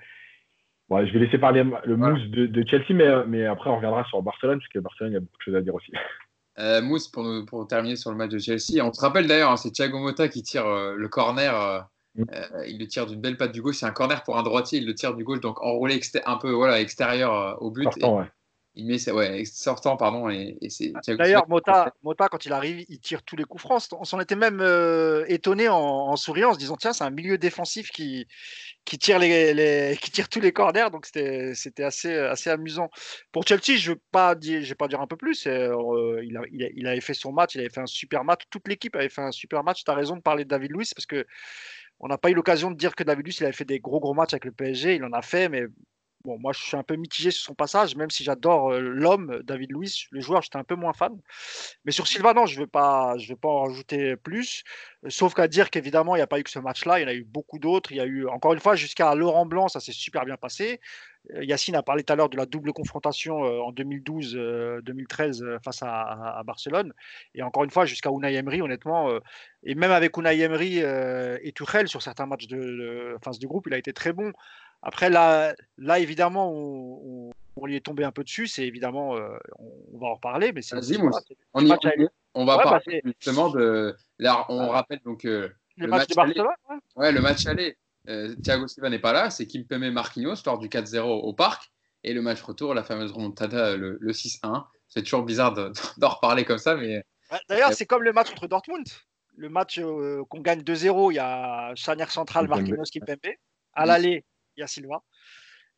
je vais laisser parler le mousse de, de, Chelsea, mais, mais après on reviendra sur Barcelone, parce que Barcelone, il y a beaucoup de choses à dire aussi. <laughs> Euh, Mousse, pour, pour, terminer sur le match de Chelsea, on se rappelle d'ailleurs, hein, c'est Thiago Motta qui tire euh, le corner. Euh, mm. il le tire d'une belle patte du gauche. C'est un corner pour un droitier. Il le tire du gauche, donc enroulé un peu voilà, extérieur au but. Il met ouais, sortant, pardon. Et, D'ailleurs, Mota, Mota, quand il arrive, il tire tous les coups francs. On s'en était même étonné en, en, souriant, en se disant tiens, c'est un milieu défensif qui, qui tire, les, qui tire tous les corners. Donc c'était assez, assez amusant. Pour Chelsea, je ne vais pas, dire, pas dire un peu plus. Euh, il, a, il, avait fait son match, il avait fait un super match. Toute l'équipe avait fait un super match. Tu as raison de parler de David Luiz parce que on n'a pas eu l'occasion de dire que David Luiz il avait fait des gros gros matchs avec le PSG. Il en a fait, mais Bon, moi, je suis un peu mitigé sur son passage, même si j'adore euh, l'homme, David Luiz. Le joueur, j'étais un peu moins fan. Mais sur Silva, non, je ne vais, pas, vais pas en rajouter plus. Euh, sauf qu'à dire qu'évidemment, il n'y a pas eu que ce match-là. Il y en a eu beaucoup d'autres. Il y a eu, encore une fois, jusqu'à Laurent Blanc, ça s'est super bien passé. Euh, Yacine a parlé tout à l'heure de la double confrontation en 2012-2013 face à, Barcelone. Et encore une fois, jusqu'à Unai Emery, honnêtement, et même avec Unai Emery et Tuchel sur certains matchs de, de phase du groupe, il a été très bon. Après, là, là évidemment, on, lui est tombé un peu dessus. C'est évidemment, euh, on, va en reparler, mais c'est on, y, on va parler justement de. Là, on rappelle donc le, match, de Barcelone. Ouais. le match aller. Thiago Silva n'est pas là, c'est Kim Kimpembe Marquinhos lors du 4-0 au parc. Et le match retour, la fameuse remontada, le, le 6-1. C'est toujours bizarre <laughs> d'en reparler comme ça, mais. D'ailleurs, c'est comme le match contre Dortmund. Le match qu'on gagne 2-0, il y a charnière centrale Marquinhos Kimpembe. À l'aller, il y a Silva.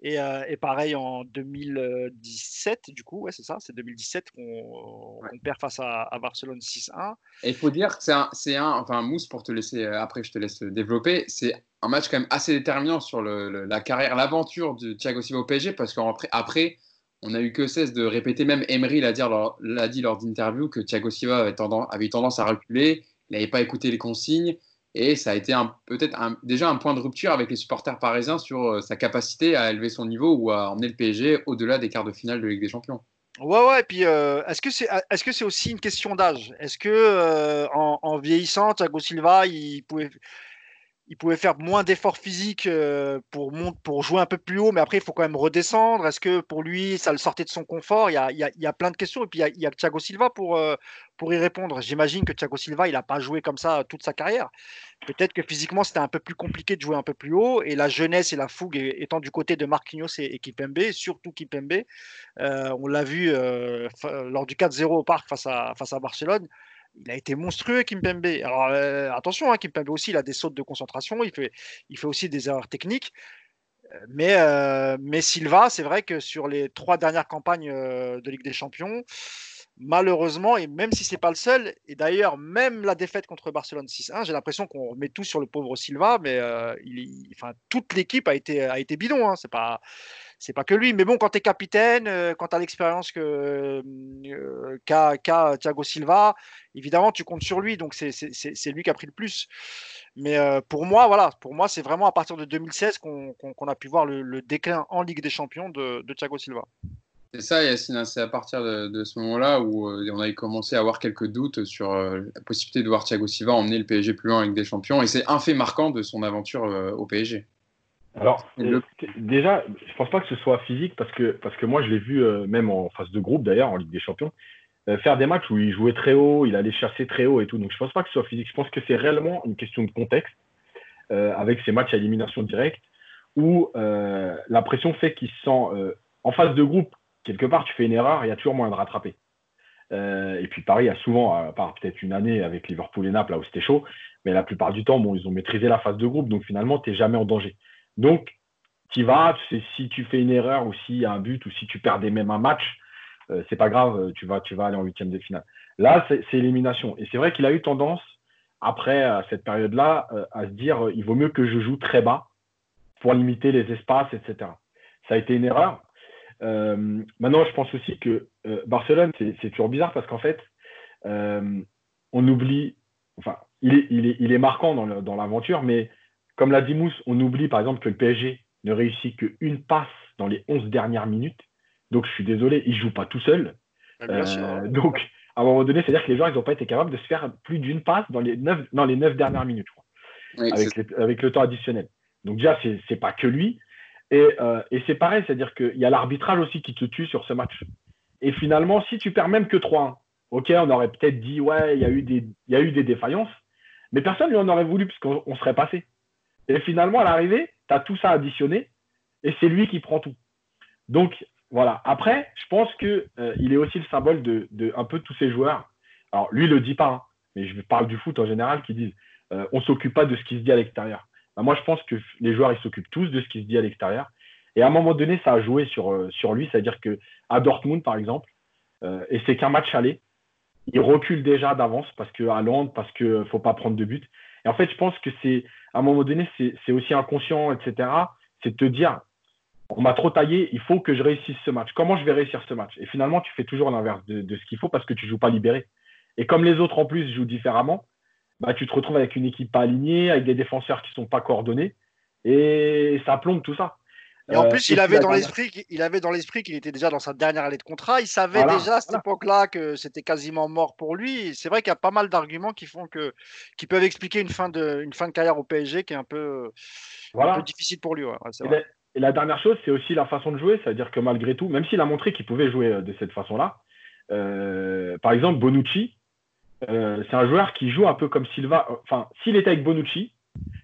Euh, et, pareil en 2017, du coup, ouais, c'est ça, c'est 2017 qu'on perd face à, Barcelone 6-1. Et il faut dire que c'est un, enfin, Mousse, pour te laisser, euh, après je te laisse développer, c'est un match quand même assez déterminant sur la carrière, l'aventure de Thiago Silva au PSG, parce qu'après, après, on a eu que cesse de répéter, même Emery l'a dit lors d'interview, que Thiago Silva avait tendance, avait tendance à reculer, il n'avait pas écouté les consignes. Et ça a été peut-être déjà un point de rupture avec les supporters parisiens sur euh, sa capacité à élever son niveau ou à emmener le PSG au-delà des quarts de finale de Ligue des Champions. Ouais, ouais, et puis euh, est-ce que c'est aussi une question d'âge? Est-ce que euh, en, vieillissant, Thiago Silva, il pouvait il pouvait faire moins d'efforts physiques euh, pour, pour jouer un peu plus haut, mais après, il faut quand même redescendre. Est-ce que pour lui, ça le sortait de son confort? Il y, a, il, y a, plein de questions. Et puis, il y a, Thiago Silva pour, euh, pour y répondre. J'imagine que Thiago Silva, il n'a pas joué comme ça toute sa carrière. Peut-être que physiquement, c'était un peu plus compliqué de jouer un peu plus haut. Et la jeunesse et la fougue étant du côté de Marquinhos et, et Kipembe, surtout Kipembe, euh, on l'a vu lors du 4-0 au parc face à, face à Barcelone il a été monstrueux, Kimpembe. Alors euh, attention, hein, Kimpembe aussi, il a des sautes de concentration, il fait, aussi des erreurs techniques. Euh, mais, euh, mais c'est vrai que sur les trois dernières campagnes de Ligue des Champions, malheureusement, et même si c'est pas le seul, et d'ailleurs même la défaite contre Barcelone 6-1, j'ai l'impression qu'on remet tout sur le pauvre Silva, mais il, enfin, toute l'équipe a été, bidon. Hein, c'est pas, que lui. Mais bon, quand tu es capitaine, euh, quand tu as l'expérience euh, qu'a, Thiago Silva, évidemment, tu comptes sur lui. Donc, c'est, lui qui a pris le plus. Mais euh, pour moi, voilà, pour moi, c'est vraiment à partir de 2016 qu'on, a pu voir le, déclin en Ligue des Champions de, Thiago Silva. C'est ça, Yacine. Hein, c'est à partir de, ce moment-là où on avait commencé à avoir quelques doutes sur la possibilité de voir Thiago Silva emmener le PSG plus loin Ligue des Champions. Et c'est un fait marquant de son aventure au PSG. Alors, déjà, je pense pas que ce soit physique parce que, parce que moi, je l'ai vu euh, même en phase de groupe d'ailleurs, en Ligue des Champions, euh, faire des matchs où il jouait très haut, il allait chasser très haut et tout. Donc, je pense pas que ce soit physique. Je pense que c'est réellement une question de contexte euh, avec ces matchs à élimination directe où la pression fait qu'il se sent en phase de groupe. Quelque part, tu fais une erreur, il y a toujours moyen de rattraper. et puis Paris a souvent, à part peut-être une année avec Liverpool et Naples, là où c'était chaud, mais la plupart du temps, bon, ils ont maîtrisé la phase de groupe, donc finalement, tu n'es jamais en danger. Donc, tu vas, si tu fais une erreur ou s'il y a un but ou si tu perdais même un match, euh, c'est pas grave, euh, tu vas, tu vas aller en huitième de finale. Là, c'est élimination. Et c'est vrai qu'il a eu tendance, après cette période-là, euh, à se dire il vaut mieux que je joue très bas pour limiter les espaces, etc. Ça a été une erreur. Maintenant, je pense aussi que Barcelone, c'est toujours bizarre parce qu'en fait, on oublie, enfin, il est, il est, il est marquant dans l'aventure, mais comme l'a dit Mousse, on oublie par exemple que le PSG ne réussit qu'une passe dans les 11 dernières minutes. Donc je suis désolé, il ne joue pas tout seul. Euh, donc à un moment donné, c'est-à-dire que les joueurs n'ont pas été capables de se faire plus d'une passe dans les 9, dans les 9 dernières minutes, avec, le temps additionnel. Donc déjà, ce n'est pas que lui. Euh, et, c'est pareil, c'est-à-dire qu'il y a l'arbitrage aussi qui te tue sur ce match. Et finalement, si tu perds même que 3-1, ok, on aurait peut-être dit, ouais, il y, a eu des, défaillances, mais personne ne lui en aurait voulu puisqu'on serait passé. Et finalement, à l'arrivée, tu as tout ça additionné et c'est lui qui prend tout. Donc, voilà. Après, je pense qu'il euh, est aussi le symbole de, un peu tous ces joueurs. Alors, lui, il ne le dit pas, hein, mais je parle du foot en général qui disent euh, on ne s'occupe pas de ce qui se dit à l'extérieur. Bah, moi, je pense que les joueurs, ils s'occupent tous de ce qui se dit à l'extérieur. Et à un moment donné, ça a joué sur, euh, sur lui. C'est-à-dire qu'à Dortmund, par exemple, et c'est qu'un match aller, il recule déjà d'avance parce qu'à Londres, parce qu'il ne faut pas prendre de but. Et en fait, je pense que c'est à un moment donné, c'est aussi inconscient, etc. C'est de te dire, on m'a trop taillé, il faut que je réussisse ce match. Comment je vais réussir ce match? Et finalement, tu fais toujours l'inverse de, ce qu'il faut parce que tu joues pas libéré. Et comme les autres en plus jouent différemment, bah, tu te retrouves avec une équipe pas alignée, avec des défenseurs qui ne sont pas coordonnés, et ça plombe tout ça. Et en euh, plus, il, avait dans l'esprit, il avait dans l'esprit qu'il était déjà dans sa dernière année de contrat. Il savait déjà à cette époque-là que c'était quasiment mort pour lui. C'est vrai qu'il y a pas mal d'arguments qui font que, qui peuvent expliquer une fin de, une fin de carrière au PSG qui est un peu, un peu difficile pour lui. et, la, dernière chose, c'est aussi la façon de jouer. C'est-à-dire que malgré tout, même s'il a montré qu'il pouvait jouer euh, de cette façon-là, euh, par exemple, Bonucci, c'est un joueur qui joue un peu comme Silva. Enfin, s'il était avec Bonucci,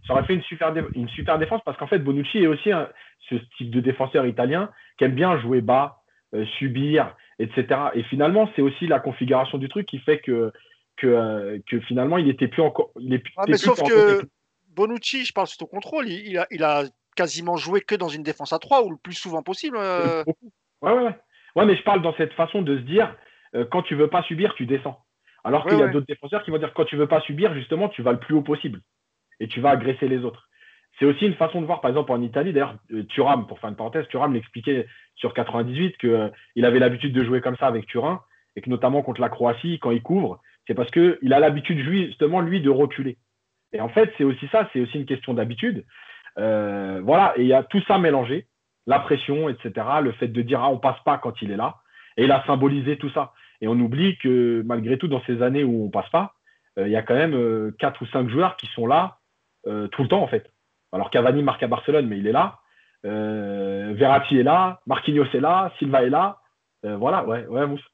ça aurait fait une super, une super défense parce qu'en fait, Bonucci est aussi ce type de défenseur italien qui aime bien jouer bas, subir, etc. Et finalement, c'est aussi la configuration du truc qui fait que, que, que finalement, il était plus encore. Il est plus, mais sauf que Bonucci, je parle sous ton contrôle, il, a, il a quasiment joué que dans une défense à 3 ou le plus souvent possible. Euh. Ouais, ouais, ouais. Ouais, mais je parle dans cette façon de se dire euh, quand tu veux pas subir, tu descends. Alors qu'il y a d'autres défenseurs qui vont dire quand tu veux pas subir, justement, tu vas le plus haut possible et tu vas agresser les autres. C'est aussi une façon de voir, par exemple, en Italie. D'ailleurs, euh, Thuram, pour faire une parenthèse, Thuram l'expliquait sur 98 qu'il avait l'habitude de jouer comme ça avec Turin et que notamment contre la Croatie, quand il couvre, c'est parce qu'il a l'habitude, justement, lui, de reculer. Et en fait, c'est aussi ça, c'est aussi une question d'habitude. Euh, voilà, et il y a tout ça mélangé, la pression, etc., le fait de dire ah, on passe pas quand il est là, et il a symbolisé tout ça. Et on oublie que malgré tout, dans ces années où on passe pas, euh, il y a quand même euh, quatre ou cinq joueurs qui sont là tout le temps en fait. Alors Cavani marque à Barcelone, mais il est là. Verratti est là, Marquinhos est là, Silva est là. voilà, ouais, ouais, Mousse.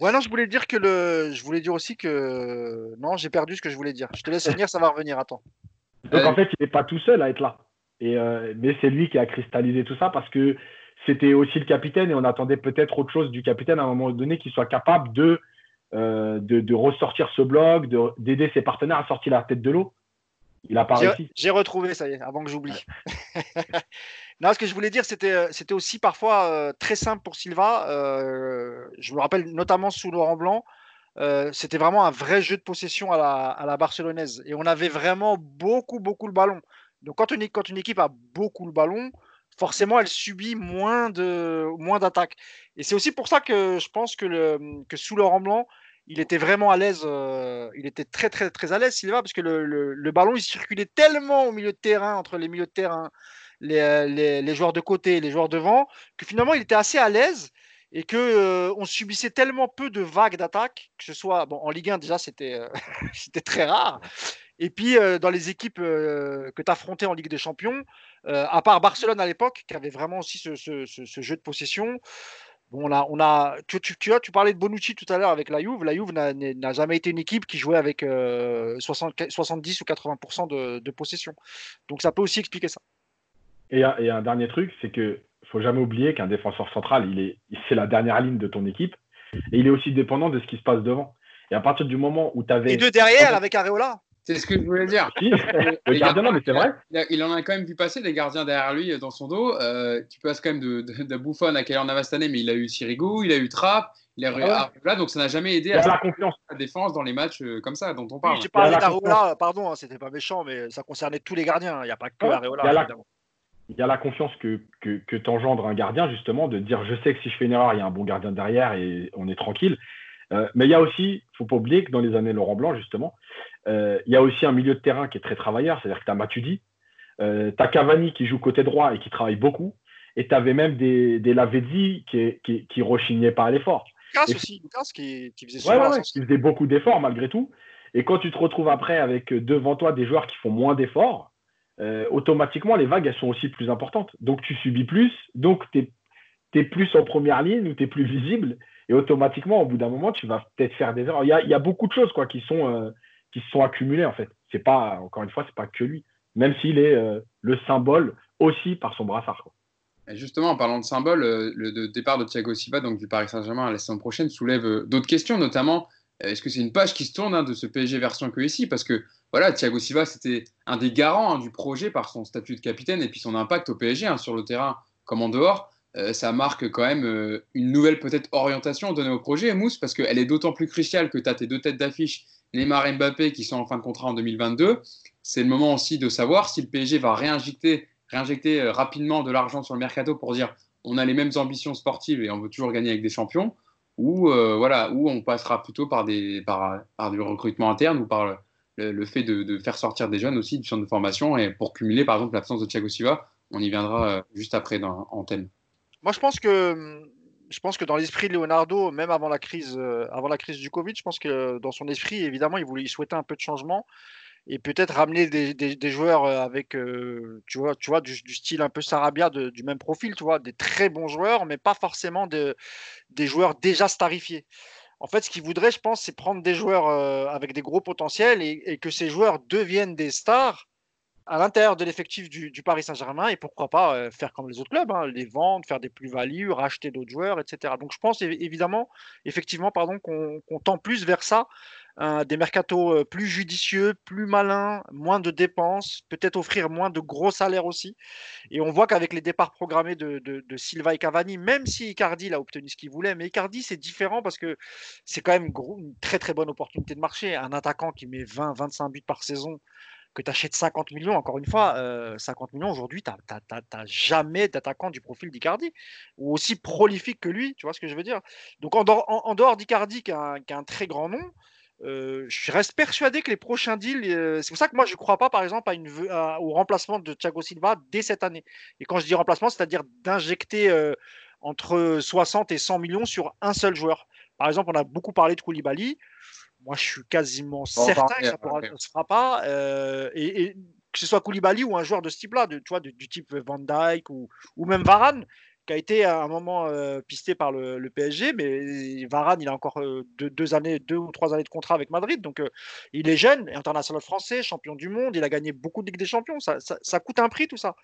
Ouais, non, je voulais dire que le. Je voulais dire aussi que. Non, j'ai perdu ce que je voulais dire. Je te laisse venir, ça va revenir. Attends. Donc en fait, il n'est pas tout seul à être là. Et, euh, mais c'est lui qui a cristallisé tout ça parce que c'était aussi le capitaine et on attendait peut-être autre chose du capitaine à un moment donné qu'il soit capable de, euh, de, ressortir ce blog, d'aider ses partenaires à sortir la tête de l'eau. Il a pas réussi. J'ai retrouvé, ça y est, avant que j'oublie. <laughs> non, ce que je voulais dire, c'était, euh, aussi parfois très simple pour Silva. je me rappelle notamment sous Laurent Blanc. Euh, c'était vraiment un vrai jeu de possession à la, barcelonaise. Et on avait vraiment beaucoup, beaucoup le ballon. Donc quand une, quand une équipe a beaucoup le ballon, forcément, elle subit moins de moins d'attaques. Et c'est aussi pour ça que je pense que, que sous Laurent Blanc, il était vraiment à l'aise. Euh, il était très, très, très à l'aise, Silva, parce que le, le, ballon, il circulait tellement au milieu de terrain, entre les milieux de terrain, les, les, les joueurs de côté, les joueurs devant, que finalement, il était assez à l'aise et que euh, on subissait tellement peu de vagues d'attaque, que ce soit bon, en Ligue 1 déjà c'était euh, <laughs> c'était très rare, et puis euh, dans les équipes que tu affrontais en Ligue des Champions, à part Barcelone à l'époque, qui avait vraiment aussi ce, jeu de possession. Bon, on a, on a, tu, tu, tu, tu parlais de Bonucci tout à l'heure avec la Juve. La Juve n'a jamais été une équipe qui jouait avec 70 ou 80% de, de, possession. Donc ça peut aussi expliquer ça. Et, et un dernier truc, c'est que faut jamais oublier qu'un défenseur central, il est, c'est la dernière ligne de ton équipe. Et il est aussi dépendant de ce qui se passe devant. Et à partir du moment où tu avais. Et de derrière avec Areola C'est ce que je voulais dire. le gardien, mais c'est vrai. Il, en a quand même vu passer des gardiens derrière lui dans son dos. Euh, tu passes quand même de, de, de Buffon à Keller Navas cette année, mais il a eu Sirigu, il a eu Trapp, il a eu ah Areola, donc ça n'a jamais aidé à la, confiance. la défense dans les matchs euh, comme ça dont on parle. J'ai parlé d'Areola, pardon, hein, c'était pas méchant, mais ça concernait tous les gardiens. Il n'y a pas que Areola il y a la confiance que, que, que t'engendre un gardien, justement, de dire je sais que si je fais une erreur, il y a un bon gardien derrière et on est tranquille. Euh, mais il y a aussi, faut pas oublier que dans les années Laurent Blanc, justement, euh, il y a aussi un milieu de terrain qui est très travailleur, c'est-à-dire que tu as Matuidi, euh, tu as Cavani qui joue côté droit et qui travaille beaucoup, et tu avais même des, des Lavezzi qui, qui, qui rechignaient pas à l'effort. Lucas aussi, Lucas qui, qui faisait, ouais, qui faisait beaucoup d'efforts malgré tout. Et quand tu te retrouves après avec devant toi des joueurs qui font moins d'efforts, euh, automatiquement, les vagues, elles sont aussi plus importantes. Donc, tu subis plus, donc tu es, plus en première ligne ou tu es plus visible. Et automatiquement, au bout d'un moment, tu vas peut-être faire des erreurs. Il y a, beaucoup de choses quoi, qui, sont, euh, qui se sont accumulées, en fait. C'est pas, encore une fois, c'est pas que lui. Même s'il est euh, le symbole aussi par son brassard. justement, en parlant de symbole, le départ de Thiago Silva, donc du Paris Saint-Germain la saison prochaine, soulève d'autres questions, notamment est-ce que c'est une page qui se tourne hein, de ce PSG version que ici Parce que voilà, Thiago Silva, c'était un des garants hein, du projet par son statut de capitaine et puis son impact au PSG hein, sur le terrain comme en dehors. Euh, ça marque quand même euh, une nouvelle peut-être orientation donnée au projet, Mousse, parce qu'elle est d'autant plus cruciale que tu as tes deux têtes d'affiche, Neymar et Mbappé, qui sont en fin de contrat en 2022. C'est le moment aussi de savoir si le PSG va réinjecter, euh, rapidement de l'argent sur le mercato pour dire on a les mêmes ambitions sportives et on veut toujours gagner avec des champions, ou voilà, ou on passera plutôt par, du recrutement interne ou par le, fait de, faire sortir des jeunes aussi du centre de formation et pour cumuler par exemple l'absence de Thiago Silva. On y viendra euh, juste après en thème. Moi, je pense que je pense que dans l'esprit de Leonardo, même avant la crise, euh, avant la crise du Covid, je pense que dans son esprit, évidemment, il voulait, souhaitait un peu de changement et peut-être ramener des, joueurs euh, avec, tu vois, tu vois, du, style un peu Sarabia, du même profil, tu vois, des très bons joueurs, mais pas forcément de, des joueurs déjà starifiés. En fait, ce qu'il voudrait, je pense, c'est prendre des joueurs avec des gros potentiels et, que ces joueurs deviennent des stars à l'intérieur de l'effectif du, Paris Saint-Germain et pourquoi pas faire comme les autres clubs, hein, les vendre, faire des plus-values, racheter d'autres joueurs, etc. Donc je pense évidemment, effectivement, pardon, qu'on tend plus vers ça des mercatos euh, plus judicieux, plus malins, moins de dépenses, peut-être offrir moins de gros salaires aussi. Et on voit qu'avec les départs programmés de, Silva et Cavani, même si Icardi a obtenu ce qu'il voulait, mais Icardi c'est différent parce que c'est quand même une très très bonne opportunité de marché. Un attaquant qui met 20-25 buts par saison, que tu achètes 50 millions, encore une fois, 50 euh, millions aujourd'hui, tu n'as jamais d'attaquant du profil d'Icardi, ou aussi prolifique que lui, tu vois ce que je veux dire Donc en dehors, d'Icardi, qui, qui, a un très grand nom, euh, je reste persuadé que les prochains deals, euh, c'est pour ça que moi je ne crois pas par exemple à une, au remplacement de Thiago Silva dès cette année. Et quand je dis remplacement, c'est-à-dire d'injecter entre 60 et 100 millions sur un seul joueur. Par exemple, on a beaucoup parlé de Koulibaly. Moi, je suis quasiment certain que ça ne se fera pas. Et, que ce soit Koulibaly ou un joueur de ce type-là, de, tu du type Van Dijk ou, ou même Varane, qui a été à un moment euh, pisté par le, PSG, mais Varane, il a encore euh, deux, années, deux ou trois années de contrat avec Madrid, donc euh, il est jeune, international français, champion du monde, il a gagné beaucoup de Ligue des Champions, ça, coûte un prix tout ça.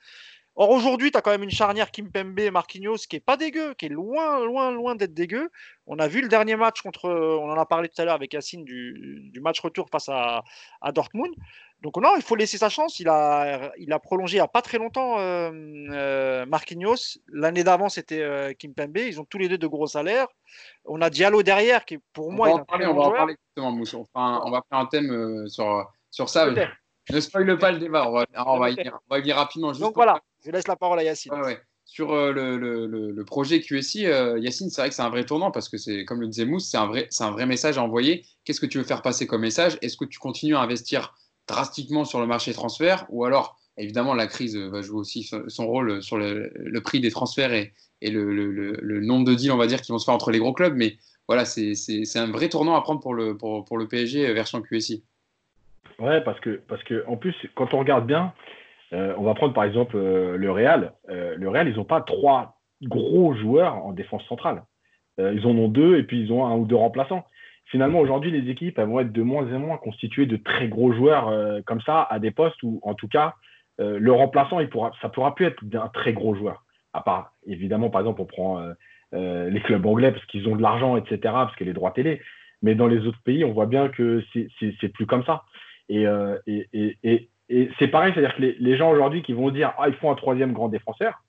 Or aujourd'hui, tu as quand même une charnière Kimpembe et Marquinhos qui est pas dégueu, qui est loin, loin, loin d'être dégueu. On a vu le dernier match contre, on en a parlé tout à l'heure avec Yacine du, match retour face à Dortmund. Donc non, il faut laisser sa chance. Il a, il a prolongé il n'y a pas très longtemps euh, euh, Marquinhos. L'année d'avant, c'était euh, Kimpembe. Ils ont tous les deux de gros salaires. On a Diallo derrière, qui pour moi... Va en parler, on va en parler justement, Moussa. on va faire un thème sur, sur ça. Ne spoil pas le débat. On va, on va, y, on va y rapidement. Donc voilà, je laisse la parole à Yacine. Sur le, le, le, projet QSI, Yacine, c'est vrai que c'est un vrai tournant parce que c'est, comme le disait Mousse, c'est un, vrai, c'est un vrai message à envoyer. Qu'est-ce que tu veux faire passer comme message? Est-ce que tu continues à investir drastiquement sur le marché transfert, ou alors, évidemment, la crise va jouer aussi son rôle sur le, prix des transferts et, le, nombre de deals, on va dire, qui vont se faire entre les gros clubs. Mais voilà, c'est un vrai tournant à prendre pour le, pour, le PSG version QSI. Ouais, parce que, parce que en plus, quand on regarde bien, euh, on va prendre par exemple euh, le Real. Euh, le Real, ils n'ont pas trois gros joueurs en défense centrale. ils en ont deux et puis ils ont un ou deux remplaçants finalement, aujourd'hui, les équipes vont être de moins en moins constituées de très gros joueurs comme ça, à des postes où, en tout cas, le remplaçant, il pourra, ça pourra plus être un très gros joueur. À part, évidemment, par exemple, on prend les clubs anglais parce qu'ils ont de l'argent, etc., parce que les droits télé. Mais dans les autres pays, on voit bien que c'est plus comme ça. Et c'est pareil, c'est-à-dire que les, les gens aujourd'hui qui vont dire Ah, il faut un troisième grand défenseur,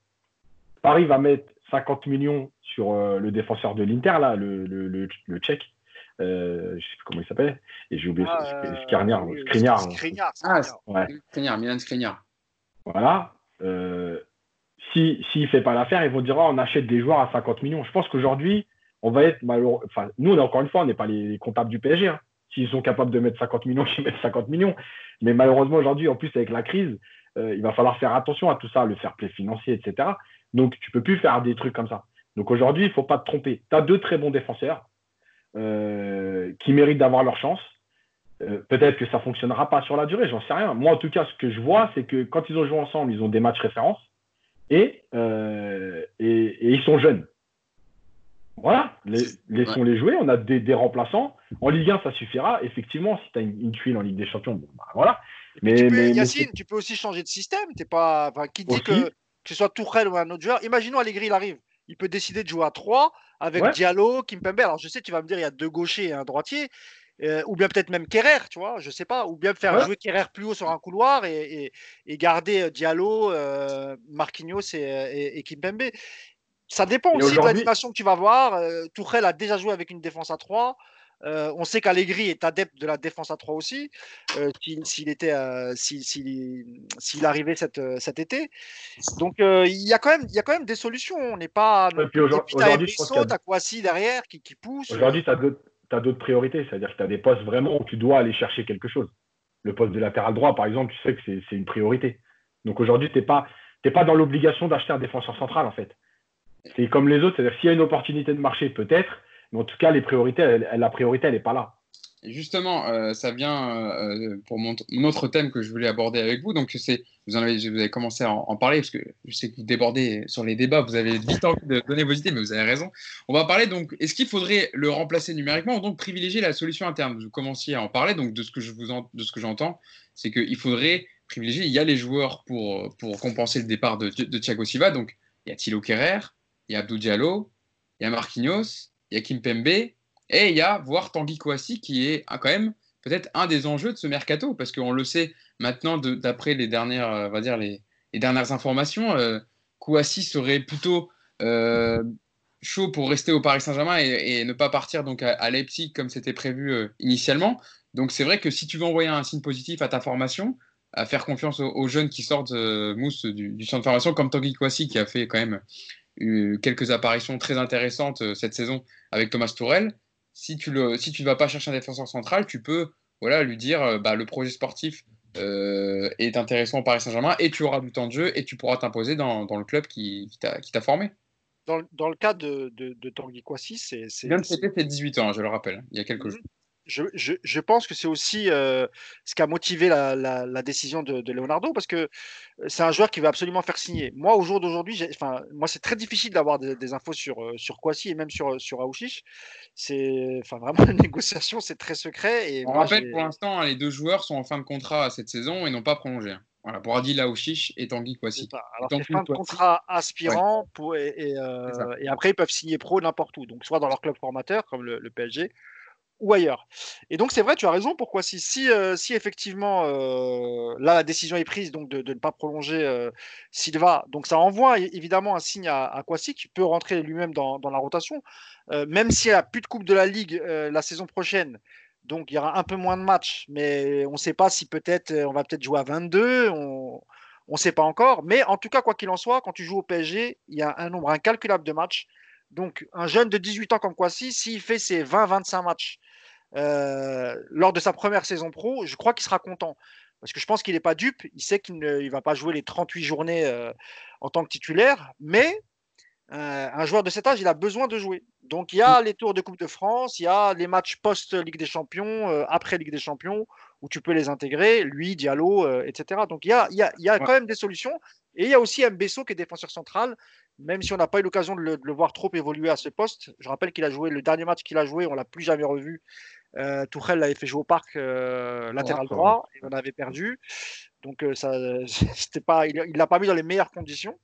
Paris va mettre 50 millions sur le défenseur de l'Inter, là, le, le, le, le tchèque, euh, je ne sais plus comment il s'appelle, et j'ai oublié ah, Skriniar. Euh, Skriniar. Ah, Skriniar, Milan Skriniar. Voilà. Euh, S'il si, ne fait pas l'affaire, ils vont dire oh, on achète des joueurs à 50 millions. Je pense qu'aujourd'hui, on va être malheureux. Enfin, nous, on encore une fois, on n'est pas les comptables du PSG. Hein. S'ils sont capables de mettre 50 millions, <laughs> ils mettent 50 millions. Mais malheureusement, aujourd'hui, en plus, avec la crise, euh, il va falloir faire attention à tout ça, le fair play financier, etc. Donc, tu peux plus faire des trucs comme ça. Donc, aujourd'hui, il ne faut pas te tromper. Tu as deux très bons défenseurs. Euh, qui méritent d'avoir leur chance. Euh, peut-être que ça ne fonctionnera pas sur la durée, j'en sais rien. Moi, en tout cas, ce que je vois, c'est que quand ils ont joué ensemble, ils ont des matchs références et, ils sont jeunes. Voilà, laissons-les jouer. On a des, remplaçants. En Ligue 1, ça suffira. Effectivement, si tu as une, tuile en Ligue des Champions, bon, bah, voilà. Mais, tu peux, Yacine, tu peux aussi changer de système. T'es pas, qui dit que, que ce soit Tourelle ou un autre joueur. Imaginons Allegri, il arrive. Il peut décider de jouer à 3 avec Diallo, Kimpembe. Alors, je sais, tu vas me dire, il y a deux gauchers et un droitier. Euh, ou bien peut-être même Kerrer, tu vois, je sais pas, ou bien faire jouer Kerrer plus haut sur un couloir et, garder euh, Diallo, euh, Marquinhos et, et, Kimpembe. Ça dépend aussi de l'animation que tu vas voir. Euh, Tourelle a déjà joué avec une défense à 3. Euh, on sait qu'Allegri est adepte de la défense à 3 aussi, euh, s'il était, euh, s'il arrivait cet, cet été. Donc il y a quand même, il y a quand même des solutions. On n'est pas. Aujourd'hui, tu as Kouassi derrière qui, qui pousse. Aujourd'hui, tu as d'autres priorités, c'est-à-dire que tu as des postes vraiment où tu dois aller chercher quelque chose. Le poste de latéral droit, par exemple, tu sais que c'est une priorité. Donc aujourd'hui, tu n'es pas, pas dans l'obligation d'acheter un défenseur central, en fait. C'est comme les autres, c'est-à-dire s'il y a une opportunité de marché, peut-être, mais en tout cas, la priorité, elle n'est pas là. justement, euh, ça vient euh, pour mon, autre thème que je voulais aborder avec vous. Donc, c'est, vous, en avez, vous avez commencé à en, parler parce que je sais que vous débordez sur les débats. Vous avez vite envie de donner vos idées, mais vous avez raison. On va parler donc, est-ce qu'il faudrait le remplacer numériquement ou donc privilégier la solution interne? Vous commenciez à en parler. Donc, de ce que je vous de ce que j'entends, c'est qu'il faudrait privilégier. Il y a les joueurs pour, pour compenser le départ de, de Thiago Silva. Donc, il y a Thilo Kerrer, il y a Abdou Diallo, il y a Marquinhos, il y a Kim Pembe et il y a voir Tanguy Kouassi qui est quand même peut-être un des enjeux de ce mercato, parce qu'on le sait maintenant d'après les dernières, euh, va dire les, dernières informations, euh, Kouassi serait plutôt euh, chaud pour rester au Paris Saint-Germain et, ne pas partir donc à, Leipzig comme c'était prévu euh, initialement. Donc c'est vrai que si tu veux envoyer un signe positif à ta formation, à faire confiance aux, jeunes qui sortent mousse du, centre de formation, comme Tanguy Kouassi qui a fait quand même quelques apparitions très intéressantes cette saison avec Thomas Tourel, si tu ne si tu vas pas chercher un défenseur central, tu peux voilà, lui dire euh, bah, le projet sportif euh, est intéressant au Paris Saint-Germain et tu auras du temps de jeu et tu pourras t'imposer dans, dans, le club qui, qui t'a formé. Dans, dans, le cas de, de, de Tanguy Kouassi, c'est. Il vient de fêter ses 18 ans, je le rappelle, il y a quelques mhm. jours je, pense que c'est aussi euh, ce qui a motivé la, décision de, Leonardo parce que euh, c'est un joueur qui veut absolument faire signer. Moi, au jour d'aujourd'hui, enfin, moi, c'est très difficile d'avoir des, infos sur, euh, sur Kwasi et même sur, sur Aouchiche. C'est enfin, vraiment <laughs> la négociation, c'est très secret. Et On rappelle pour l'instant, hein, les deux joueurs sont en fin de contrat cette saison et n'ont pas prolongé. Hein. Voilà, pour Adil Aouchiche et Tanguy Kwasi. Alors, c'est fin de contrat aspirant pour, et, après, ils peuvent signer pro n'importe où. Donc, soit dans leur club formateur, comme le, le PSG, ou ailleurs. Et donc c'est vrai, tu as raison. Pourquoi si si, euh, si effectivement euh, là la décision est prise donc de, ne pas prolonger euh, Silva, donc ça envoie évidemment un signe à, Kwasi qui peut rentrer lui-même dans, la rotation, même s'il n'y a plus de coupe de la ligue la saison prochaine. Donc il y aura un peu moins de matchs, mais on ne sait pas si peut-être on va peut-être jouer à 22. On ne sait pas encore. Mais en tout cas, quoi qu'il en soit, quand tu joues au PSG, il y a un nombre incalculable de matchs. Donc, un jeune de 18 ans comme Kwasi, s'il fait ses 20-25 matchs euh, lors de sa première saison pro, je crois qu'il sera content. Parce que je pense qu'il n'est pas dupe. Il sait qu'il ne va pas jouer les 38 journées euh, en tant que titulaire. Mais euh, un joueur de cet âge, il a besoin de jouer. Donc il y a mm. les tours de Coupe de France, il y a les matchs post-Ligue des Champions, après Ligue des Champions, où tu peux les intégrer, lui, Diallo, etc. Donc il y a, il y a, quand même des solutions. Et il y a aussi Mbesso qui est défenseur central, même si on n'a pas eu l'occasion de, de, le voir trop évoluer à ce poste. Je rappelle qu'il a joué le dernier match qu'il a joué, on l'a plus jamais revu. Euh, Tourelle l'avait fait jouer au parc euh, latéral droit et on avait perdu. Donc euh, ça, <laughs> c'était pas, il l'a pas mis dans les meilleures conditions.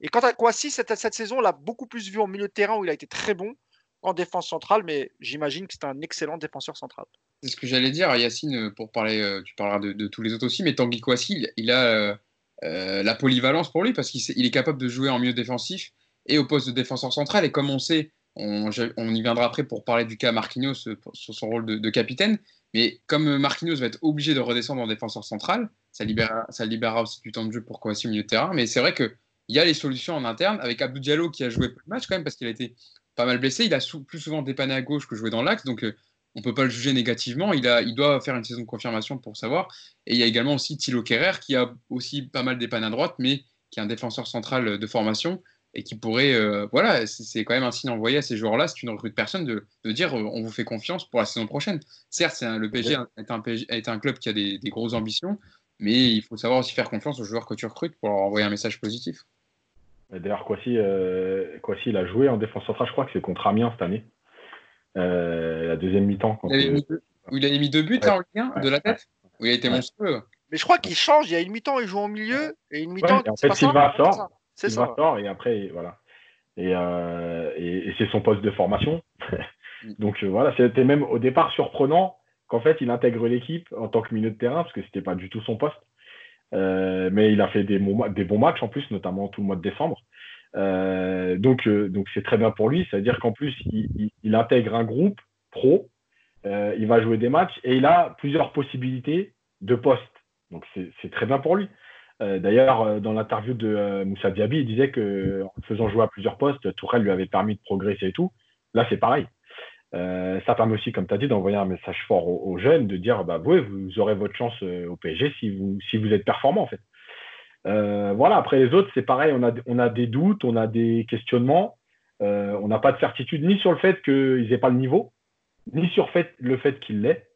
Et quant à Kwasi, cette, cette saison, on l'a beaucoup plus vu en milieu de terrain où il a été très bon en défense centrale, mais j'imagine que c'est un excellent défenseur central. C'est ce que j'allais dire, Yacine, pour parler, tu parleras de, tous les autres aussi, mais Tanguy Kwasi, il, a la polyvalence pour lui parce qu'il est capable de jouer en milieu défensif et au poste de défenseur central. Et comme on sait, on, y viendra après pour parler du cas Marquinhos euh, sur son rôle de, capitaine. Mais comme Marquinhos va être obligé de redescendre en défenseur central, ça libérera, ça libérera aussi du temps de jeu pour Kouassi au milieu de terrain. Mais c'est vrai qu'il y a les solutions en interne avec Abdou Diallo qui a joué peu de matchs quand même parce qu'il a été pas mal blessé. Il a plus souvent dépanné à gauche que joué dans l'axe. Donc euh, on ne peut pas le juger négativement. Il, il doit faire une saison de confirmation pour savoir. Et il y a également aussi Thilo Kerrer qui a aussi pas mal dépanné à droite, mais qui est un défenseur central de formation et qui pourrait, euh, voilà, c'est quand même un signe envoyé à ces joueurs-là, si tu ne recrutes personne, de, de, dire euh, on vous fait confiance pour la saison prochaine. Certes, le PSG est un, est un, club qui a des, des, grosses ambitions, mais il faut savoir aussi faire confiance aux joueurs que tu recrutes pour leur envoyer un message positif. D'ailleurs, Kwasi, euh, il a joué en défense centrale, je crois que c'est contre Amiens cette année, euh, la deuxième mi-temps. Il, avait mis deux, il avait mis deux buts en lien de la tête, où il a été monstrueux. Mais je crois qu'il change, il y a une mi-temps, il joue en milieu, et une mi-temps. en fait, Silva sort. C'est ça. et après, voilà. Euh, et, et, c'est son poste de formation. <laughs> Donc euh, voilà, c'était même au départ surprenant qu'en fait il intègre l'équipe en tant que milieu de terrain, parce que c'était pas du tout son poste. Euh, mais il a fait des, des, bons matchs en plus, notamment tout le mois de décembre. donc donc c'est très bien pour lui, c'est-à-dire qu'en plus il, il, intègre un groupe pro, il va jouer des matchs et il a plusieurs possibilités de poste. Donc c'est très bien pour lui. Euh, d'ailleurs, euh, dans l'interview de euh, Moussa Diaby, il disait que en faisant jouer à plusieurs postes, Tourelle lui avait permis de progresser et tout. Là, c'est pareil. ça permet aussi, comme tu as dit, d'envoyer un message fort aux, jeunes, de dire bah, oui, vous aurez votre chance au PSG si vous, vous êtes performant, voilà, après les autres, c'est pareil, on a, des doutes, on a des questionnements, on n'a pas de certitude ni sur le fait qu'ils n'aient pas le niveau, ni sur le fait qu'ils l'aient.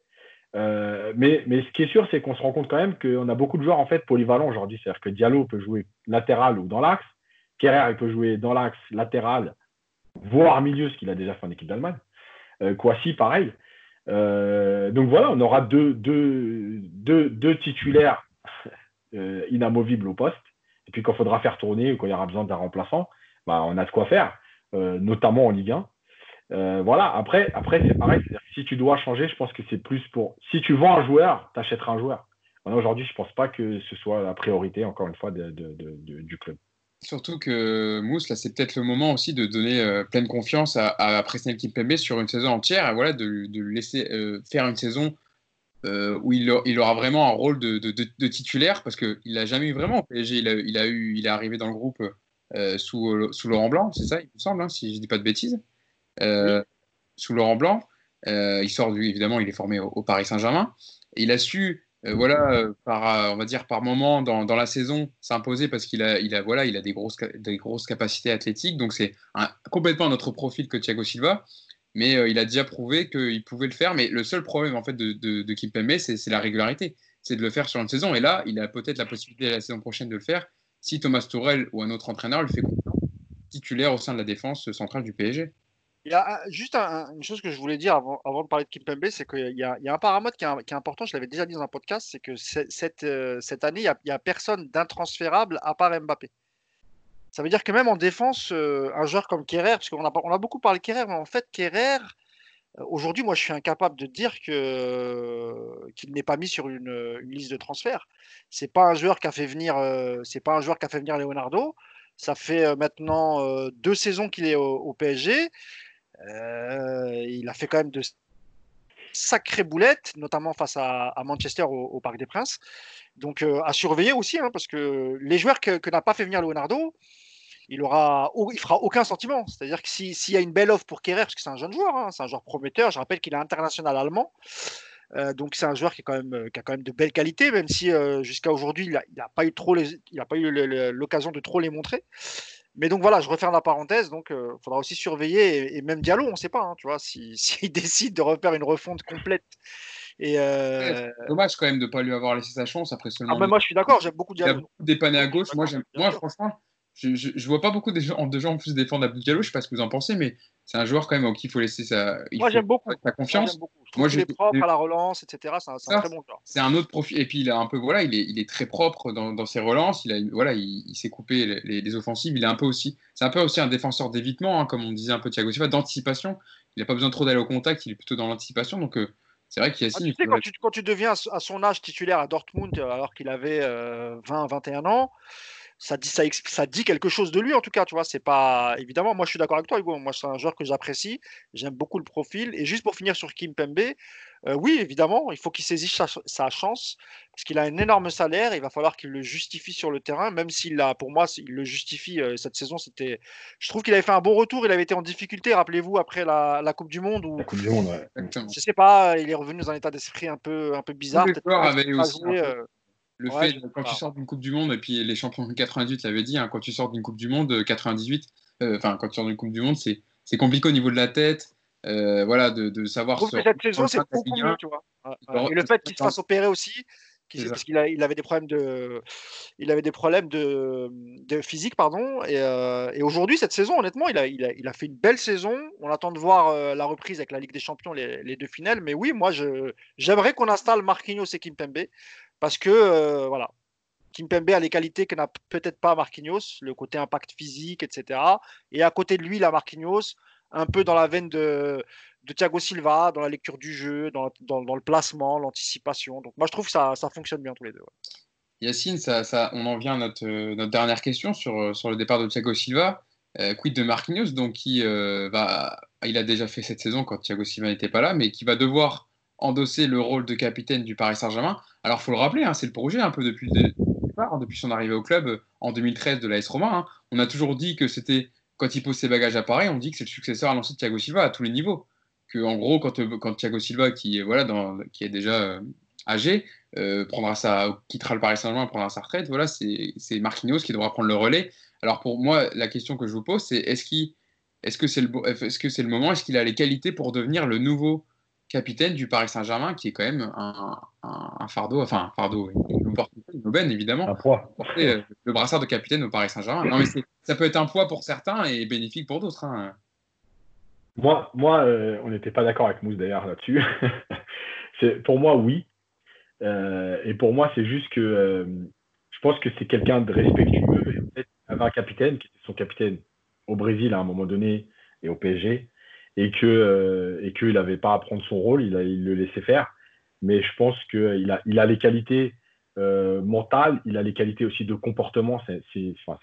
Euh, mais, ce qui est sûr, c'est qu'on se rend compte quand même qu'on a beaucoup de joueurs en fait polyvalents aujourd'hui. C'est-à-dire que Diallo peut jouer latéral ou dans l'axe. Kerrer, il peut jouer dans l'axe, latéral, voire milieu, ce qu'il a déjà fait en équipe d'Allemagne. Euh, Kwasi, pareil. Euh, donc voilà, on aura deux titulaires <laughs> euh, inamovibles au poste. Et puis quand il faudra faire tourner ou quand il y aura besoin d'un remplaçant, bah, on a de quoi faire, notamment en Ligue 1. Voilà, après, après c'est pareil. Si tu dois changer, je pense que c'est plus pour. Si tu vends un joueur, tu achèteras un joueur. Aujourd'hui, je ne pense pas que ce soit la priorité, encore une fois, de, du club. Surtout que Mousse, là, c'est peut-être le moment aussi de donner euh, pleine confiance à, à Presnel Kimpembe sur une saison entière, et voilà, de, le laisser euh, faire une saison euh, où il, il, aura vraiment un rôle de, de titulaire, parce qu'il l'a jamais eu vraiment PSG. Il, a, eu, il est arrivé dans le groupe sous, sous Laurent Blanc, c'est ça, il me semble, hein, si je ne dis pas de bêtises. Sous Laurent Blanc, il sort évidemment, il est formé au, Paris Saint-Germain. Il a su euh, voilà, euh, par, euh, on va dire par moment dans, dans la saison, s'imposer parce qu'il a, il a, voilà, il a des grosses, des grosses capacités athlétiques. Donc c'est complètement notre profil que Thiago Silva. Mais il a déjà prouvé qu'il pouvait le faire. Mais le seul problème en fait de, de, de Kimpembe, c'est la régularité. C'est de le faire sur une saison. Et là, il a peut-être la possibilité la saison prochaine de le faire si Thomas Tourelle ou un autre entraîneur le fait titulaire au sein de la défense centrale du PSG. Il y a juste une chose que je voulais dire avant, de parler de Kimpembe, c'est qu'il y, a un paramètre qui, est important, je l'avais déjà dit dans un podcast, c'est que cette, euh, cette année, il n'y a, personne d'intransférable à part Mbappé. Ça veut dire que même en défense, euh, un joueur comme Kerrer, parce qu'on a, beaucoup parlé de Kerrer, mais en fait, Kerrer, euh, aujourd'hui, moi, je suis incapable de dire qu'il n'est pas mis sur une, liste de transfert. C'est pas un pas un joueur qui a fait venir Leonardo. Ça fait maintenant deux saisons qu'il est au PSG. Euh, il a fait quand même de sacrées boulettes, notamment face à, Manchester au, Parc des Princes. Donc euh, à surveiller aussi, hein, parce que les joueurs que, n'a pas fait venir Leonardo, il aura, il fera aucun sentiment. C'est-à-dire que s'il y a une belle offre pour Kerrer, parce que c'est un jeune joueur, hein, c'est un joueur prometteur, je rappelle qu'il est international allemand. Euh, donc c'est un joueur qui, est quand même, qui a quand même de belles qualités, même si jusqu'à aujourd'hui il n'a il a pas eu l'occasion de trop les montrer. Mais donc voilà, je referme la parenthèse. Donc, il euh, faudra aussi surveiller et, même Diallo, on ne sait pas, hein, tu vois, <laughs> s'il si, décide de refaire une refonte complète. Et euh... Dommage quand même de ne pas lui avoir laissé sa chance après seulement. Ah, mais moi, je suis d'accord, j'aime beaucoup Diallo. Il a beaucoup dépanné à gauche. Moi, moi franchement, je, je, vois pas beaucoup de gens, de gens en plus défendre Abdou Diallo. Je sais pas ce que vous en pensez, mais c'est un joueur quand même en qui il faut laisser sa, Moi, j'aime beaucoup. sa confiance. Moi, je il est propre à la relance, etc. C'est un, très bon joueur. C'est un autre profil. Et puis, il a un peu, voilà, il est, il est très propre dans, dans, ses relances. Il a, voilà, il, s'est coupé les, les, offensives. Il est un peu aussi, c'est un peu aussi un défenseur d'évitement, hein, comme on disait un peu Thiago Silva, d'anticipation. Il n'a pas besoin trop d'aller au contact. Il est plutôt dans l'anticipation. Donc, euh, c'est vrai qu'il y a. Ah, tu sais, quand, tu, quand, tu, deviens à son âge titulaire à Dortmund, alors qu'il avait 20, euh, 21 ans ça dit, ça, ça, dit quelque chose de lui en tout cas, tu vois. C'est pas évidemment, moi je suis d'accord avec toi, Hugo. Moi c'est un joueur que j'apprécie, j'aime beaucoup le profil. Et juste pour finir sur Kim Pembe, euh, oui évidemment, il faut qu'il saisisse sa, chance parce qu'il a un énorme salaire. Il va falloir qu'il le justifie sur le terrain, même s'il a, pour moi, il le justifie euh, cette saison. C'était, je trouve qu'il avait fait un bon retour. Il avait été en difficulté, rappelez-vous, après la, la, Coupe du Monde. Où, la Coupe du Monde, ouais. Je sais pas, il est revenu dans un état d'esprit un peu, un peu bizarre. Le fait, quand tu sors d'une Coupe du Monde, et puis les champions de 98 l'avaient dit, hein, quand tu sors d'une Coupe du Monde 98, euh, euh, enfin, quand tu sors d'une Coupe du Monde, c'est compliqué au niveau de la tête. Euh, voilà, de, de savoir. Je cette saison, c'est beaucoup mieux, tu vois? Et le fait qu'il se fasse opérer aussi, parce qu'il il avait des problèmes de, il avait des problèmes de, de physique, pardon. Et, et aujourd'hui, cette saison, honnêtement, il a, il, a, il a, fait une belle saison. On attend de voir la reprise avec la Ligue des Champions, les, les deux finales. Mais oui, moi, j'aimerais qu'on installe Marquinhos et Kimpembe parce que euh, voilà, Kimpembe a les qualités que n'a peut-être pas Marquinhos, le côté impact physique, etc. Et à côté de lui, la Marquinhos, un peu dans la veine de, de Thiago Silva, dans la lecture du jeu, dans, dans, le placement, l'anticipation. Donc moi, je trouve que ça, ça fonctionne bien tous les deux. Yacine, ça, ça, on en vient à notre, notre dernière question sur, sur le départ de Thiago Silva. Euh, quid de Marquinhos, donc qui euh, va, il a déjà fait cette saison quand Thiago Silva n'était pas là, mais qui va devoir endosser le rôle de capitaine du Paris Saint-Germain. Alors, faut le rappeler, hein, c'est le projet un peu depuis hein, depuis son arrivée au club euh, en 2013 de l'AS Roma. Hein. On a toujours dit que c'était, quand il pose ses bagages à Paris, on dit que c'est le successeur à l'ancien Thiago Silva à tous les niveaux. Que, en gros, quand, euh, quand Thiago Silva, qui est, voilà, dans, qui est déjà euh, âgé, prendra sa, quittera le Paris Saint-Germain, prendra sa retraite, voilà, c'est Marquinhos qui devra prendre le relais. Alors, pour moi, la question que je vous pose, c'est est-ce qu'il est-ce que c'est le, est -ce que c'est le moment Est-ce qu'il a les qualités pour devenir le nouveau capitaine du Paris Saint-Germain, qui est quand même un, fardeau, enfin un fardeau, une une aubaine évidemment, un poids. porter euh, le brassard de capitaine au Paris Saint-Germain. Non, mais ça peut être un poids pour certains et bénéfique pour d'autres. Hein. Moi, moi euh, on n'était pas d'accord avec Mousse d'ailleurs là-dessus. <laughs> pour moi, oui. Euh, et pour moi, c'est juste que je pense que c'est quelqu'un de respectueux. Il avait un capitaine qui était son capitaine au Brésil à un moment donné et au PSG et que euh, et qu'il n'avait pas à prendre son rôle, il, le laissait faire. Mais je pense qu'il a, il a les qualités euh, mentales, il a les qualités aussi de comportement. C'est,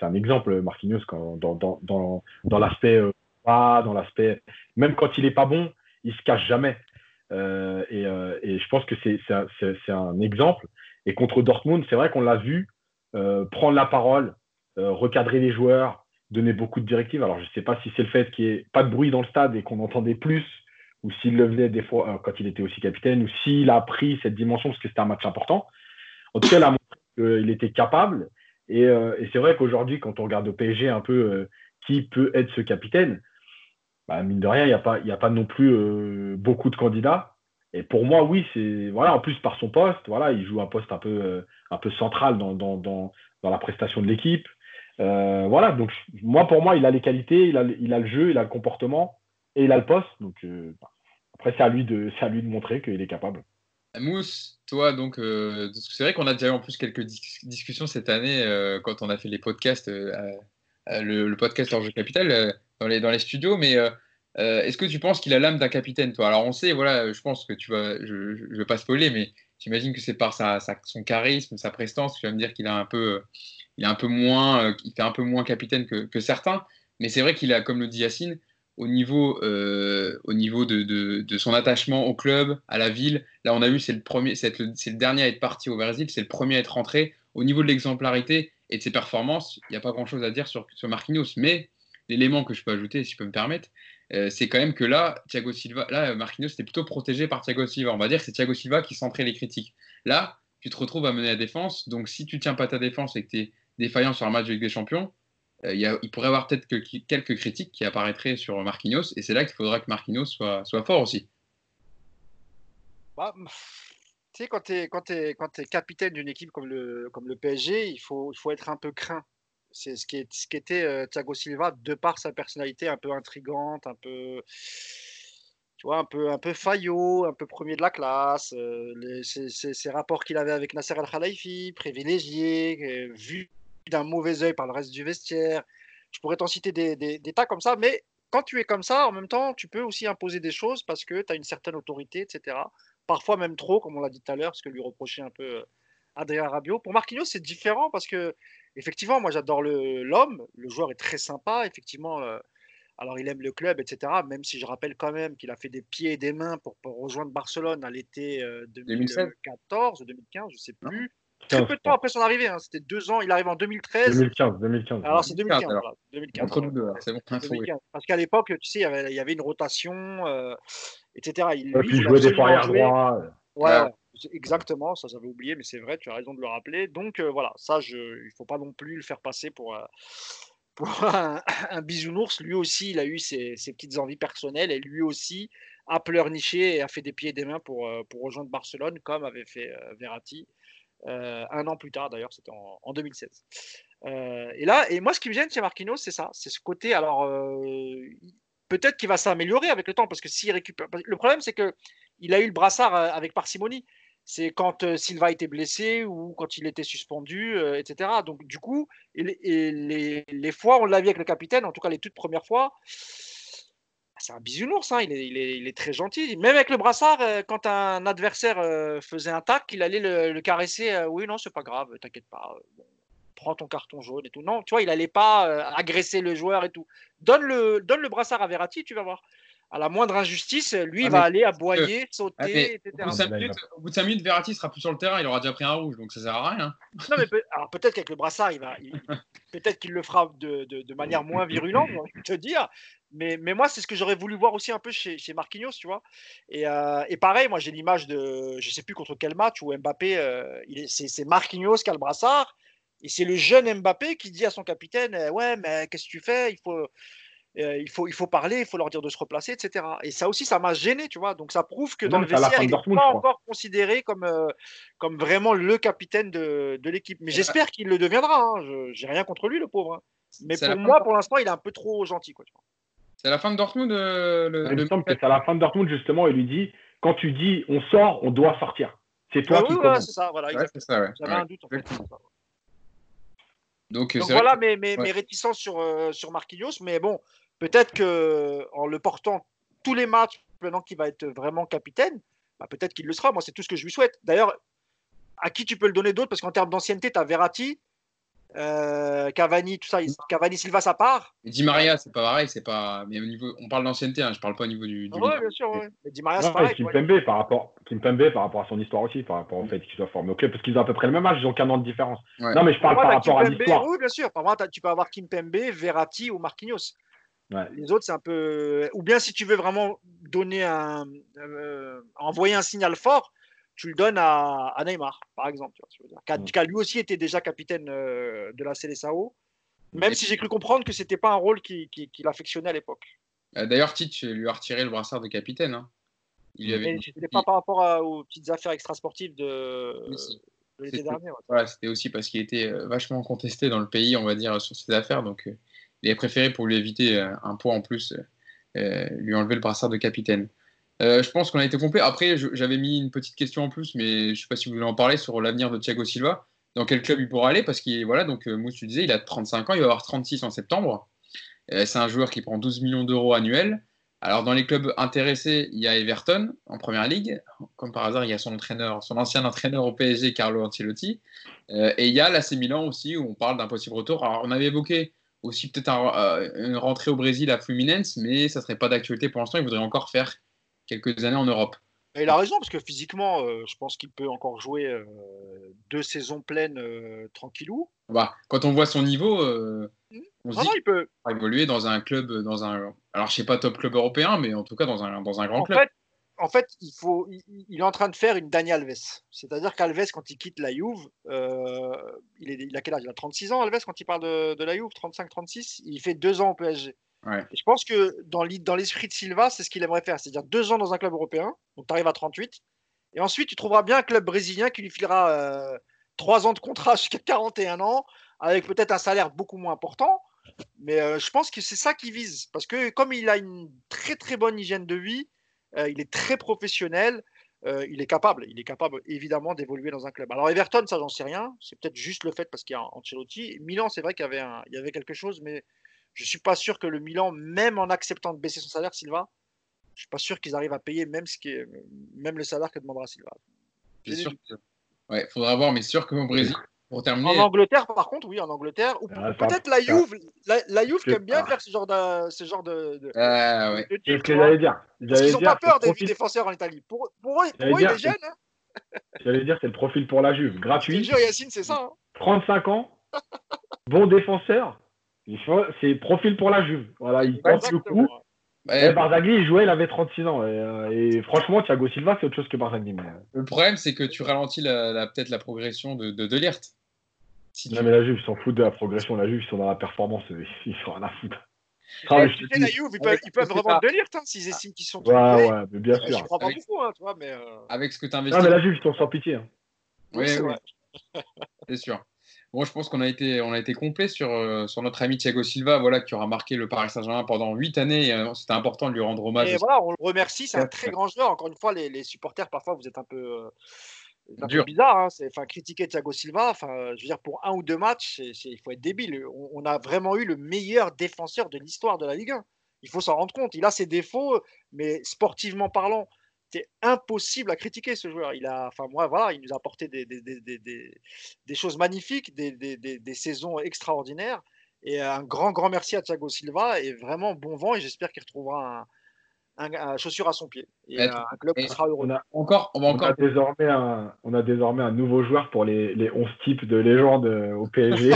un exemple, Marquinhos, dans, dans, dans, dans l'aspect euh, dans l'aspect. Même quand il est pas bon, il se cache jamais. Euh, et, euh, et, je pense que c'est, un, un exemple. Et contre Dortmund, c'est vrai qu'on l'a vu prendre la parole, recadrer les joueurs, donner beaucoup de directives. Alors, je ne sais pas si c'est le fait qu'il n'y ait pas de bruit dans le stade et qu'on entendait plus, ou s'il le faisait des fois euh, quand il était aussi capitaine, ou s'il a pris cette dimension parce que c'était un match important. En tout cas, il a montré qu'il était capable. Et, euh, et c'est vrai qu'aujourd'hui, quand on regarde au PSG un peu euh, qui peut être ce capitaine, bah, mine de rien, il n'y a, pas, a pas non plus beaucoup de candidats. Et pour moi, oui, c'est voilà. En plus par son poste, voilà, il joue un poste un peu un peu central dans, dans, dans, la prestation de l'équipe. Euh, voilà, donc moi, pour moi, il a les qualités, il a, il a le jeu, il a le comportement et il a le poste. Donc euh, après, c'est à, lui de, à lui de montrer qu'il est capable. Mousse, toi, donc, euh, c'est vrai qu'on a déjà eu en plus quelques discussions cette année quand on a fait les podcasts, le, podcast Hors Jeu Capital dans, les, studios, mais est-ce que tu penses qu'il a l'âme d'un capitaine, toi? Alors, on sait, voilà, je pense que tu vas, je ne vais pas spoiler, mais j'imagine que c'est par son charisme, sa prestance, tu vas me dire qu'il a un peu il est un peu moins, euh, il fait un peu moins capitaine que, certains, mais c'est vrai qu'il a, comme le dit Yacine, au niveau, euh, au niveau de, son attachement au club, à la ville. Là, on a vu, c'est le le, dernier à être parti au Brésil, c'est le premier à être rentré. Au niveau de l'exemplarité et de ses performances, il n'y a pas grand-chose à dire sur Marquinhos. Mais l'élément que je peux ajouter, si je peux me permettre, euh, c'est quand même que là, Thiago Silva, là, Marquinhos était plutôt protégé par Thiago Silva. On va dire que c'est Thiago Silva qui centrait les critiques. Là, tu te retrouves à mener la défense. Donc, si tu tiens pas ta défense et que tu es défaillant sur un match de Ligue des Champions, euh, il, pourrait y avoir peut-être que, quelques critiques qui apparaîtraient sur Marquinhos, et c'est là qu'il faudra que Marquinhos soit, soit fort aussi. Bah, tu sais, quand tu es, es, es capitaine d'une équipe comme le, comme le PSG, il faut, il faut être un peu craint. C'est ce qui, était euh, Thiago Silva, de par sa personnalité un peu intrigante, un peu tu vois, un peu, un peu faillot, un peu premier de la classe, euh, ces, rapports qu'il avait avec Nasser Al-Khalifi, privilégié, vu d'un mauvais œil par le reste du vestiaire. Je pourrais t'en citer des, des, tas comme ça, mais quand tu es comme ça, en même temps, tu peux aussi imposer des choses parce que tu as une certaine autorité, etc. Parfois même trop, comme on l'a dit tout à l'heure, ce que lui reprochait un peu euh, Adrien Rabiot. Pour Marquinhos, c'est différent parce que, effectivement, moi j'adore l'homme, le, joueur est très sympa, effectivement. Euh, alors il aime le club, etc. Même si je rappelle quand même qu'il a fait des pieds et des mains pour, rejoindre Barcelone à l'été 2014 ou 2015, je ne sais plus. Très peu de temps après son arrivée, hein. c'était deux ans, il arrive en 2013. 2015, 2015. Alors c'est 2015, voilà. 2015. Entre nous deux, c'est bon. Parce qu'à l'époque, tu sais, il y avait, une rotation, euh, etc. Il, lui, il jouait des arrière droit. Ouais, exactement, ça j'avais oublié, mais c'est vrai, tu as raison de le rappeler. Donc euh, voilà, ça, il ne faut pas non plus le faire passer pour, euh, <laughs> un, bisounours, lui aussi, il a eu ses, petites envies personnelles et lui aussi a pleurniché et a fait des pieds et des mains pour, euh, rejoindre Barcelone, comme avait fait Verratti un an plus tard, d'ailleurs, c'était en, 2016. et là, et moi, ce qui me gêne chez Marquinhos, c'est ça, c'est ce côté. Alors, peut-être qu'il va s'améliorer avec le temps, parce que s'il récupère. Le problème, c'est que il a eu le brassard avec parcimonie c'est quand euh, Silva était blessé ou quand il était suspendu, euh, etc. Donc, du coup, les, fois, on l'a vu avec le capitaine, en tout cas les toutes premières fois, c'est un bisounours, hein, il, est, très gentil. Même avec le brassard, euh, quand un adversaire faisait un tac, il allait le, caresser. oui, non, c'est pas grave, t'inquiète pas. prends ton carton jaune et tout. Non, tu vois, il n'allait pas agresser le joueur et tout. Donne le, donne le brassard à Verratti, tu vas voir à la moindre injustice, lui, il ah, va aller aboyer, sauter, etc. Au bout, de 5 minutes, Verratti sera plus sur le terrain, il aura déjà pris un rouge, donc ça sert à rien. Non, mais peut, alors peut-être qu'avec le brassard, il va, <laughs> peut-être qu'il le fera de, de, manière moins virulente, je vais te dire. Mais, mais moi, c'est ce que j'aurais voulu voir aussi un peu chez, chez Marquinhos, tu vois. Et, euh, et pareil, moi, j'ai l'image de, je sais plus contre quel match où Mbappé, euh, c'est Marquinhos qui a le brassard, et c'est le jeune Mbappé qui dit à son capitaine, ouais, mais qu'est-ce que tu fais? Il faut euh, il, faut, il faut parler, il faut leur dire de se replacer, etc. Et ça aussi, ça m'a gêné, tu vois. Donc ça prouve que dans le vestiaire, il n'est pas encore considéré comme, euh, comme vraiment le capitaine de, de l'équipe. Mais j'espère qu'il le deviendra. Hein. Je J'ai rien contre lui, le pauvre. Hein. Mais pour moi, pour l'instant, il est un peu trop gentil. C'est la fin de Dortmund euh, le, Il me semble que c'est à la fin de Dortmund, justement, il lui dit quand tu dis on sort, on doit sortir. C'est toi qui oui, c'est ça, voilà. J'avais un doute en fait. Donc, voilà mes, mes, mes, réticences sur, sur Marquinhos. Mais bon, peut-être que en le portant tous les matchs, maintenant qu'il va être vraiment capitaine, bah, peut-être qu'il le sera. Moi, c'est tout ce que je lui souhaite. D'ailleurs, à qui tu peux le donner d'autre? Parce qu'en termes d'ancienneté, tu as Verratti, euh, Cavani, tout ça. Cavani, Silva, ça part. Et Di Maria, c'est pas pareil. C'est pas. Mais au niveau, on parle d'ancienneté. Hein, je parle pas au niveau du. du oui, bien sûr. Ouais. Mais Di Maria, c'est pareil. Kimpembe, par rapport, Kimpembe, par rapport à son histoire aussi, par rapport au fait qu'il soit formé au club, parce qu'ils ont à peu près le même âge. Ils ont qu'un an de différence. Non, mais je parle par rapport à l'histoire. Oui, bien sûr. Par moi, tu peux avoir Kimpembe, Verratti ou Marquinhos. Les autres, c'est un peu. Ou bien si tu veux vraiment donner un, euh, envoyer un signal fort, tu le donnes à, Neymar, par exemple. Qui, a, lui aussi été déjà capitaine euh, de la CLSAO, même si j'ai cru comprendre que c'était pas un rôle qu'il qui, affectionnait à l'époque. Euh, d'ailleurs, Tite lui a retiré le brassard de capitaine. Hein. Il avait... C'était pas par rapport aux petites affaires extrasportives de, de l'été dernier. c'était aussi parce qu'il était vachement contesté dans le pays, on va dire, sur ces affaires. Donc, il a préféré pour lui éviter euh, un poids en plus, euh, euh, lui enlever le brassard de capitaine. je pense qu'on a été complet. Après, j'avais mis une petite question en plus, mais je ne sais pas si vous voulez en parler sur l'avenir de Thiago Silva. Dans quel club il pourra aller? Parce qu'il voilà, donc Mousse, tu disais, il a 35 ans, il va avoir 36 en septembre. c'est un joueur qui prend 12 millions d'euros annuels. Alors dans les clubs intéressés, il y a Everton en première ligue. Comme par hasard, il y a son entraîneur, son ancien entraîneur au PSG, Carlo Ancelotti. et il y a l'AC Milan aussi, où on parle d'un possible retour. Alors on avait évoqué aussi peut-être euh, une rentrée au Brésil à Fluminense, mais ça serait pas d'actualité pour l'instant. Il voudrait encore faire quelques années en Europe. il a raison, parce que physiquement, euh, je pense qu'il peut encore jouer euh, deux saisons pleines tranquillou. Bah, quand on voit son niveau, mmh. on se dit il peut évoluer dans un club, dans un, alors je sais pas top club européen, mais en tout cas dans un, dans un grand club en fait, il, faut, il, est en train de faire une Dani Alves. C'est-à-dire qu'Alves, quand il quitte la Juve, euh, il, est, il, a quel âge? Il a 36 ans, Alves, quand il parle de, la Juve, 35-36. Il fait deux ans au PSG. je pense que dans l'esprit de Silva, c'est ce qu'il aimerait faire. C'est-à-dire deux ans dans un club européen, donc tu arrives à 38. Et ensuite, tu trouveras bien un club brésilien qui lui filera euh, trois ans de contrat <laughs> jusqu'à 41 ans, avec peut-être un salaire beaucoup moins important. Mais euh, je pense que c'est ça qu'il vise. Parce que comme il a une très très bonne hygiène de vie, il est très professionnel. Euh, il est capable, il est capable évidemment d'évoluer dans un club. Alors Everton, ça j'en sais rien. C'est peut-être juste le fait parce qu'il y a Ancelotti. Milan, c'est vrai qu'il y avait il y avait quelque chose, mais je suis pas sûr que le Milan, même en acceptant de baisser son salaire, Silva, je suis pas sûr qu'ils arrivent à payer même ce qui est, même le salaire que demandera Silva. C'est sûr. Ouais, faudra voir, mais sûr que au Brésil, en Angleterre, par contre, oui, en Angleterre. Ou ah, peut-être la Juve, la, la Juve qui aime bien faire ce genre de. Ce genre de, de, ah, ouais. C'est ce que j'allais dire. Parce qu'ils n'ont pas peur des profil... défenseurs en Italie. Pour, pour eux, pour eux il est jeune. Hein. J'allais dire, c'est le profil pour la Juve. Gratuit. Je Yacine, c'est ça. Hein. 35 ans, bon défenseur. C'est profil pour la Juve. Voilà, il pense le coup. Ouais, Barzagli, il jouait, il avait 36 ans. Euh, et, franchement, Thiago Silva, c'est autre chose que Barzagli. Mais... Euh. Le problème, c'est que tu ralentis la, peut-être la progression de, de non, mais la Juve, ils s'en foutent de la progression. La Juve, ils sont dans la performance. <laughs> Ils sont à foutre. Ah, sais, la Juve, ils peuvent, ils peuvent vraiment Delirte hein, s'ils estiment qu'ils sont. Ouais, ouais, mais bien sûr. Je crois pas beaucoup, hein, tu vois, mais. Euh... Avec ce que tu investis. Non, mais la Juve, ils sont sans pitié. Hein. Oui, oui. c'est sûr. Bon, je pense qu'on a été, on a été complet sur, euh, sur notre ami Thiago Silva, voilà, qui aura marqué le Paris Saint-Germain pendant huit années. Euh, c'était important de lui rendre hommage. Et voilà, on le remercie. C'est un très grand joueur. Encore une fois, les, les supporters, parfois, vous êtes un peu. Euh, un Dur. peu bizarre, hein. enfin, critiquer Thiago Silva, enfin, je veux dire, pour un ou deux matchs, il faut être débile. On, on, a vraiment eu le meilleur défenseur de l'histoire de la Ligue 1. Il faut s'en rendre compte. Il a ses défauts, mais sportivement parlant, c'est impossible à critiquer ce joueur. Il a, enfin moi, voilà, il nous a apporté des, des, des, des choses magnifiques, des, saisons extraordinaires. Et un grand, grand merci à Thiago Silva et vraiment bon vent. Et j'espère qu'il retrouvera un, chaussure à son pied et, un club qui sera heureux. On a encore, on, va encore... On, a désormais un, on a désormais un nouveau joueur pour les, les 11 types de légende euh, au PSG.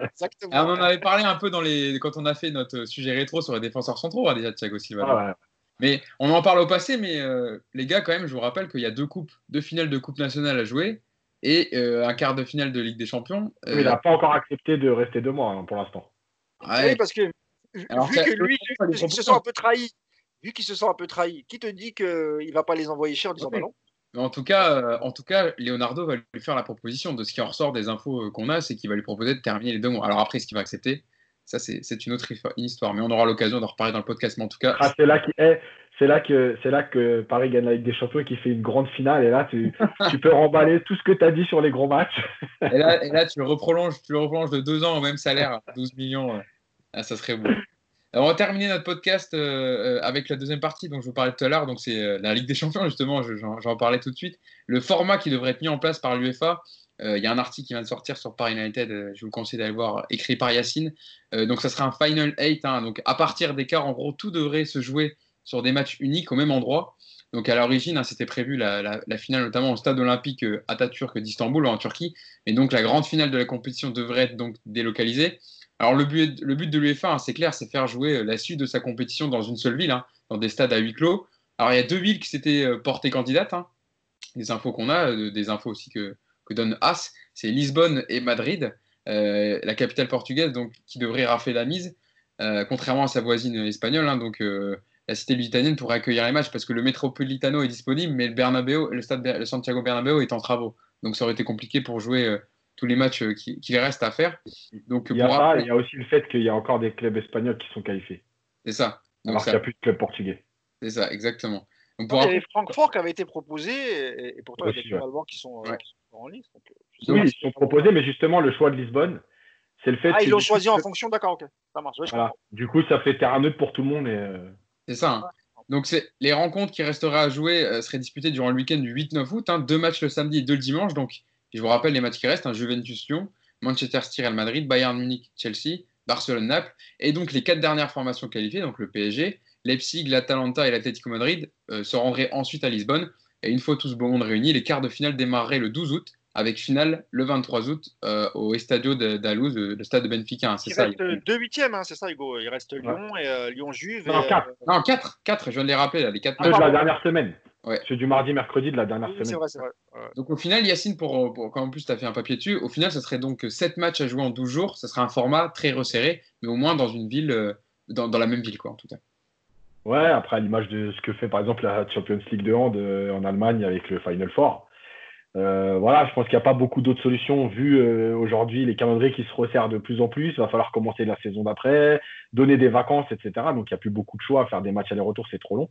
Exactement. <laughs> Ah, on en avait parlé un peu dans les, quand on a fait notre sujet rétro sur les défenseurs centraux, hein, déjà Thiago Silva. Ah mais on en parle au passé, mais euh, les gars, quand même, je vous rappelle qu'il y a deux coupes, deux finales de Coupe nationale à jouer et euh, un quart de finale de Ligue des Champions. il n'a pas encore accepté de rester deux mois hein, pour l'instant. Oui, parce que vu que lui, il se sent un peu trahi, vu qu'il se sent un peu trahi, qui te dit qu'il ne va pas les envoyer chier en disant bah non en tout, cas, euh, en tout cas, Leonardo va lui faire la proposition. De ce qui en ressort des infos euh, qu'on a, c'est qu'il va lui proposer de terminer les deux mois. Alors après, ce qu'il va accepter? Ça, c'est une autre histoire. Mais on aura l'occasion d'en reparler dans le podcast. Mais en tout cas. Ah, c'est là, là, que, là que Paris gagne la Ligue des Champions et qu'il fait une grande finale. Et là, tu, tu peux remballer tout ce que tu as dit sur les gros matchs. et, là, et là, tu le reprolonges, tu le reprolonges de deux ans au même salaire, 12 millions. Ah, ça serait beau on va terminer notre podcast euh, euh, avec la deuxième partie dont je vous parlais tout à l'heure. Donc, c'est euh, la Ligue des Champions, justement. J'en parlais tout de suite. Le format qui devrait être mis en place par l'UEFA. Il y a un article qui vient de sortir sur Paris United. je vous conseille d'aller voir, écrit par Yacine. donc, ça sera un Final 8. Hein. donc, à partir des quarts, en gros, tout devrait se jouer sur des matchs uniques au même endroit. Donc, à l'origine, hein, c'était prévu la, finale, notamment au stade olympique Atatürk d'Istanbul, en Turquie. Et donc, la grande finale de la compétition devrait être donc délocalisée. Alors le but, le but de l'UEFA, hein, c'est clair, c'est faire jouer euh, la suite de sa compétition dans une seule ville, dans des stades à huis clos. Alors il y a deux villes qui s'étaient euh, portées candidates. Des infos qu'on a, euh, des infos aussi que, donne AS, c'est Lisbonne et Madrid, la capitale portugaise, donc qui devrait rafler la mise, contrairement à sa voisine espagnole. donc la cité lusitanienne pourrait accueillir les matchs parce que le Metropolitano est disponible, mais le Bernabeu, le stade le Santiago Bernabéu est en travaux. Donc ça aurait été compliqué pour jouer tous les matchs euh, qu'il reste à faire. Donc, il, y a il y a aussi le fait qu'il y a encore des clubs espagnols qui sont qualifiés. C'est ça. Donc Alors qu'il n'y a plus de clubs portugais. C'est ça, exactement. Donc, pour il y avait Francfort qui avait été proposé, et, pourtant il y a des clubs allemands qui sont, euh, en liste. Euh, oui, ils sont proposés, mais justement, le choix de Lisbonne, c'est le fait. Ah, ils l'ont choisi en fonction, d'accord, ok. Ça marche. voilà. Du coup, ça fait terrain neutre pour tout le monde. Et... C'est ça. Hein. Donc, les rencontres qui resteraient à jouer seraient disputées durant le week-end du 8-9 août. Hein. deux matchs le samedi et deux le dimanche. Donc, je vous rappelle les matchs qui restent hein, Juventus-Lyon, Manchester City Real Madrid, Bayern Munich, Chelsea, Barcelone, Naples, et donc les quatre dernières formations qualifiées, donc le PSG, Leipzig, l'Atalanta et l'Atlético Madrid, euh, se rendraient ensuite à Lisbonne. Et une fois tous beau monde réunis, les quarts de finale démarreraient le 12 août, avec finale le 23 août euh, au Estadio d'Alouz, le stade de Benfica. Hein, c'est ça. Reste deux huitièmes, hein, c'est ça, Hugo. Il reste Lyon et euh, Lyon-Juve. Non, quatre. Non, quatre, quatre, je viens de les rappeler, les quatre. Ah, de la dernière semaine. C'est du mardi, mercredi de la dernière semaine. C'est vrai, c'est vrai. Donc au final, Yacine, pour, quand en plus tu as fait un papier dessus, au final, ça serait donc 7 matchs à jouer en 12 jours. Ça serait un format très resserré, mais au moins dans une ville, euh, dans, la même ville, quoi, en tout cas. Ouais, après, à l'image de ce que fait par exemple la Champions League de hand euh, en Allemagne avec le Final Four. Euh, voilà, je pense qu'il n'y a pas beaucoup d'autres solutions vu aujourd'hui les calendriers qui se resserrent de plus en plus. Il va falloir commencer la saison d'après, donner des vacances, etc. Donc il n'y a plus beaucoup de choix. Faire des matchs aller-retour, c'est trop long.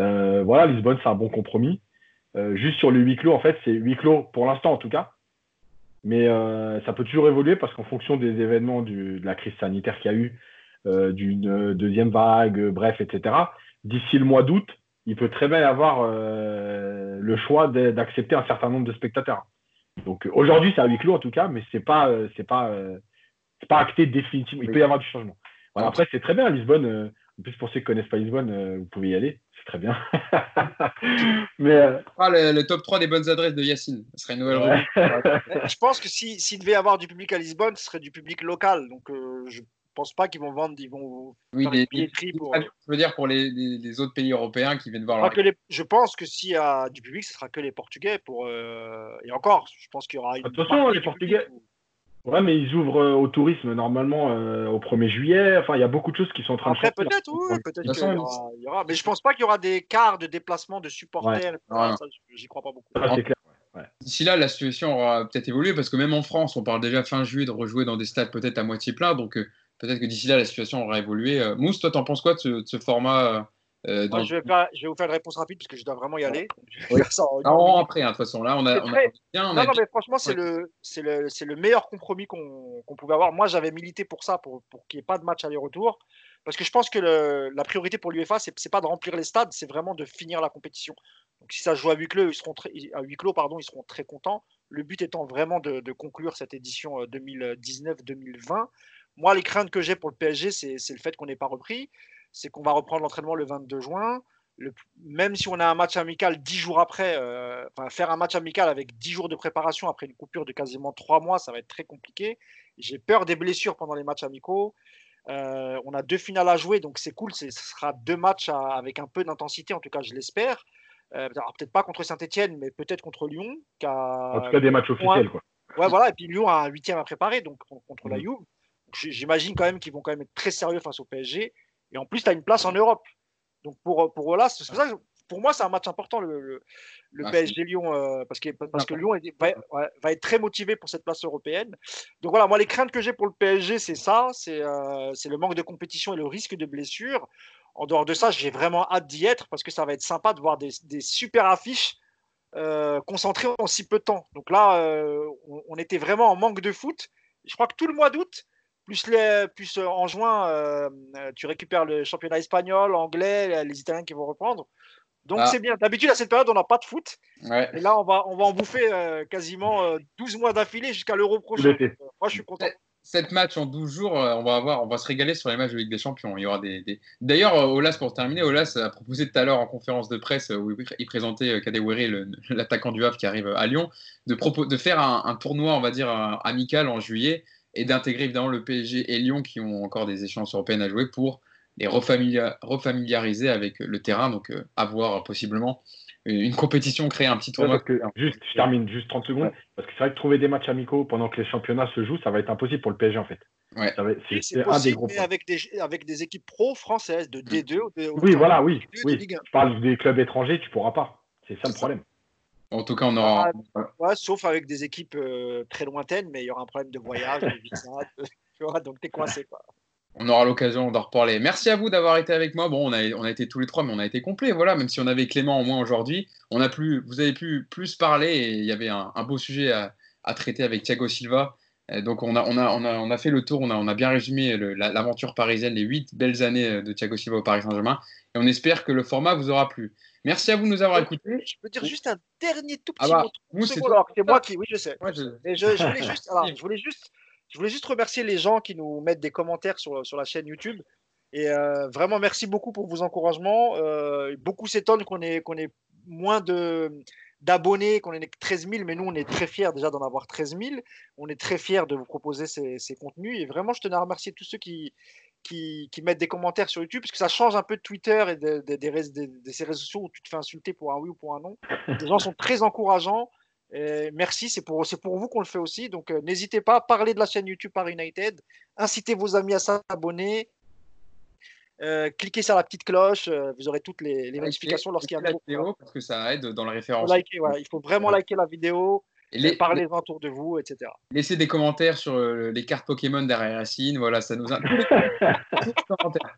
Euh, voilà, Lisbonne, c'est un bon compromis. Euh, juste sur le huis clos, en fait, c'est huis clos pour l'instant en tout cas. Mais euh, ça peut toujours évoluer parce qu'en fonction des événements de la crise sanitaire qu'il y a eu, d'une deuxième vague, bref, etc., d'ici le mois d'août, il peut très bien y avoir le choix d'accepter un certain nombre de spectateurs. Donc aujourd'hui, c'est à huis clos en tout cas, mais c'est pas, c'est pas, c'est pas acté définitivement. Il peut y avoir du changement. après, c'est très bien. Lisbonne, en plus, pour ceux qui ne connaissent pas Lisbonne, vous pouvez y aller très bien. <laughs> Mais euh, ah, le, top 3 des bonnes adresses de Yacine. Ce serait une nouvelle <laughs> Je pense que s'il si, devait y avoir du public à Lisbonne, ce serait du public local. Donc euh, je pense pas qu'ils vont vendre, ils vont oui, des, billetteries pour. Je veux dire pour les, les, autres pays européens qui viennent voir. Que les, je pense que s'il y a du public, ce sera que les Portugais. Pour, euh, et encore, je pense qu'il y aura une. De toute façon, les Portugais. Ouais, mais ils ouvrent euh, au tourisme normalement euh, au 1er juillet. Enfin, il y a beaucoup de choses qui sont en train Après, de peut-être, oui, peut-être qu'il y, aura, Mais je pense pas qu'il y aura des quarts de déplacement de supporters. Ouais. J'y crois pas beaucoup. c'est clair. D'ici là, la situation aura peut-être évolué parce que même en France, on parle déjà fin juillet de rejouer dans des stades peut-être à moitié plein. Donc euh, peut-être que d'ici là, la situation aura évolué. Mousse, toi, t'en penses quoi de ce, de ce format euh, je, vais faire, je, vais vous faire une réponse rapide parce que je dois vraiment y aller. Oui. non, après, hein, de toute façon, là, on a. On a bien, non, non, mais franchement, c'est le, le, le, meilleur compromis qu'on pouvait avoir. Moi, j'avais milité pour ça, pour, pour qu'il n'y ait pas de match aller-retour. Parce que je pense que le, la priorité pour l'UEFA, ce n'est pas de remplir les stades, c'est vraiment de finir la compétition. Donc, si ça joue à huis clos, ils seront très, à huis clos pardon, ils seront très contents. Le but étant vraiment de, de conclure cette édition 2019-2020. Moi, les craintes que j'ai pour le PSG, c'est le fait qu'on n'ait pas repris c'est qu'on va reprendre l'entraînement le 22 juin. même si on a un match amical dix jours après, euh, faire un match amical avec dix jours de préparation après une coupure de quasiment trois mois, ça va être très compliqué. J'ai peur des blessures pendant les matchs amicaux. Euh, on a deux finales à jouer, donc c'est cool. Ce sera deux matchs avec un peu d'intensité, en tout cas, je l'espère. Euh, peut-être pas contre Saint-Etienne, mais peut-être contre Lyon. En tout cas, des matchs officiels. Quoi. Ouais, voilà. Et puis Lyon a un huitième à préparer, donc contre la mmh. Juve j'imagine quand même qu'ils vont quand même être très sérieux face au PSG. Et en plus, tu as une place en Europe. Donc pour, pour voilà, c'est pour ça que pour moi, c'est un match important, le, le, ah, PSG Lyon, euh, parce, que, parce que Lyon va, va, être très motivé pour cette place européenne. Donc voilà, moi, les craintes que j'ai pour le PSG, c'est ça c'est euh, le manque de compétition et le risque de blessure. En dehors de ça, j'ai vraiment hâte d'y être parce que ça va être sympa de voir des, des super affiches euh, concentrées en si peu de temps. Donc là, euh, on, on, était vraiment en manque de foot. Je crois que tout le mois d'août, plus, les, plus en juin, tu récupères le championnat espagnol, anglais, les Italiens qui vont reprendre. Donc ah. c'est bien. D'habitude, à cette période, on n'a pas de foot. Et là, on va, on va en bouffer euh, quasiment 12 euh, mois d'affilée jusqu'à l'Euro prochain. Euh, moi, je suis content. Cette match en 12 jours, on va avoir, on va se régaler sur les matchs de Ligue des Champions. Il y aura des. D'ailleurs, Olas, pour terminer, Olas a proposé tout à l'heure en conférence de presse où il présentait Kadewere, l'attaquant du Havre qui arrive à Lyon, de, de faire un, un, tournoi, on va dire, amical en juillet et d'intégrer évidemment le PSG et Lyon qui ont encore des échéances européennes à jouer pour les refamiliariser avec le terrain, donc euh, avoir possiblement une compétition, créer un petit tournoi. juste, je termine juste 30 secondes, parce que c'est vrai que trouver des matchs amicaux pendant que les championnats se jouent, ça va être impossible pour le PSG en fait. Ouais. C'est un des gros mais avec des, avec des équipes pro françaises de D2 ou Oui, voilà, oui. oui. Je parle des clubs étrangers, tu pourras pas. C'est ça le problème. En tout cas, on aura. Ah, sauf avec des équipes euh, très lointaines, mais il y aura un problème de voyage, de visa, <laughs> tu vois, donc t'es coincé. Quoi on aura l'occasion d'en reparler. Merci à vous d'avoir été avec moi. Bon, on a, on a été tous les trois, mais on a été complet. Voilà, même si on avait Clément au moins aujourd'hui, on a plus, vous avez pu plus parler et il y avait un, beau sujet à, traiter avec Thiago Silva. donc on a, on, a, on, a, fait le tour, on a, on a bien résumé l'aventure parisienne, les huit belles années de Thiago Silva au Paris Saint-Germain. Et on espère que le format vous aura plu. Merci à vous de nous avoir écoutés. Je peux dire juste un dernier tout petit ah bah, mot. C'est moi qui, oui, je sais. <laughs> je voulais juste je voulais juste remercier les gens qui nous mettent des commentaires sur, sur la chaîne YouTube. Et euh, vraiment, merci beaucoup pour vos encouragements. Euh, beaucoup s'étonnent qu'on ait, qu'on ait moins de, d'abonnés, qu'on ait 13 000, mais nous, on est très fiers déjà d'en avoir 13 000. On est très fiers de vous proposer ces, ces contenus. Et vraiment, je tenais à remercier tous ceux qui, qui, qui, mettent des commentaires sur YouTube, parce que ça change un peu de Twitter et de, de, de ces réseaux sociaux où tu te fais insulter pour un oui ou pour un non. <laughs> Les gens sont très encourageants merci, c'est pour, pour vous qu'on le fait aussi. Donc euh, n'hésitez pas à parler de la chaîne YouTube par United, incitez vos amis à s'abonner, euh, cliquez sur la petite cloche, euh, vous aurez toutes les, notifications lorsqu'il y a un nouveau. vidéo parce que ça aide dans le référence. il faut vraiment liker la vidéo. Et parlez autour de vous, etc. Laissez des commentaires sur les cartes Pokémon derrière Racine, voilà, ça nous intéresse. <laughs>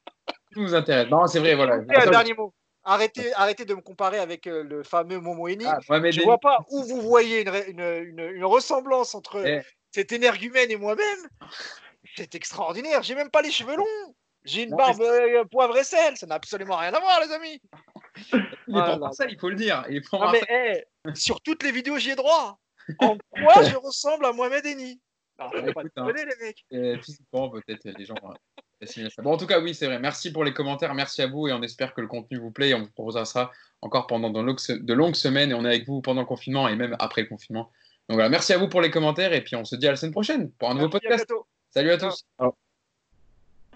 nous intéresse. Non, c'est vrai, voilà. un dernier mot. Arrêtez, arrêtez de me comparer avec euh, le fameux Momo Eni. Ah, je ne vois pas où vous voyez une, une, une, ressemblance entre eh. cet énergumène et moi-même. C'est extraordinaire. J'ai même pas les cheveux longs. J'ai une barbe euh, poivre et sel. Ça n'a absolument rien à voir, les amis. Il est pour ça, il faut le dire. Il est mais, hey, eh, sur toutes les vidéos, j'y ai droit. En <laughs> quoi je ressemble à Mohamed Eni? Pas hein. les mecs. physiquement, peut-être, les gens. Bon, en tout cas, oui, c'est vrai. Merci pour les commentaires, merci à vous et on espère que le contenu vous plaît. Et on vous proposera ça encore pendant de longues semaines et on est avec vous pendant le confinement et même après le confinement. Donc voilà, merci à vous pour les commentaires et puis on se dit à la semaine prochaine pour un nouveau podcast. Salut à tous.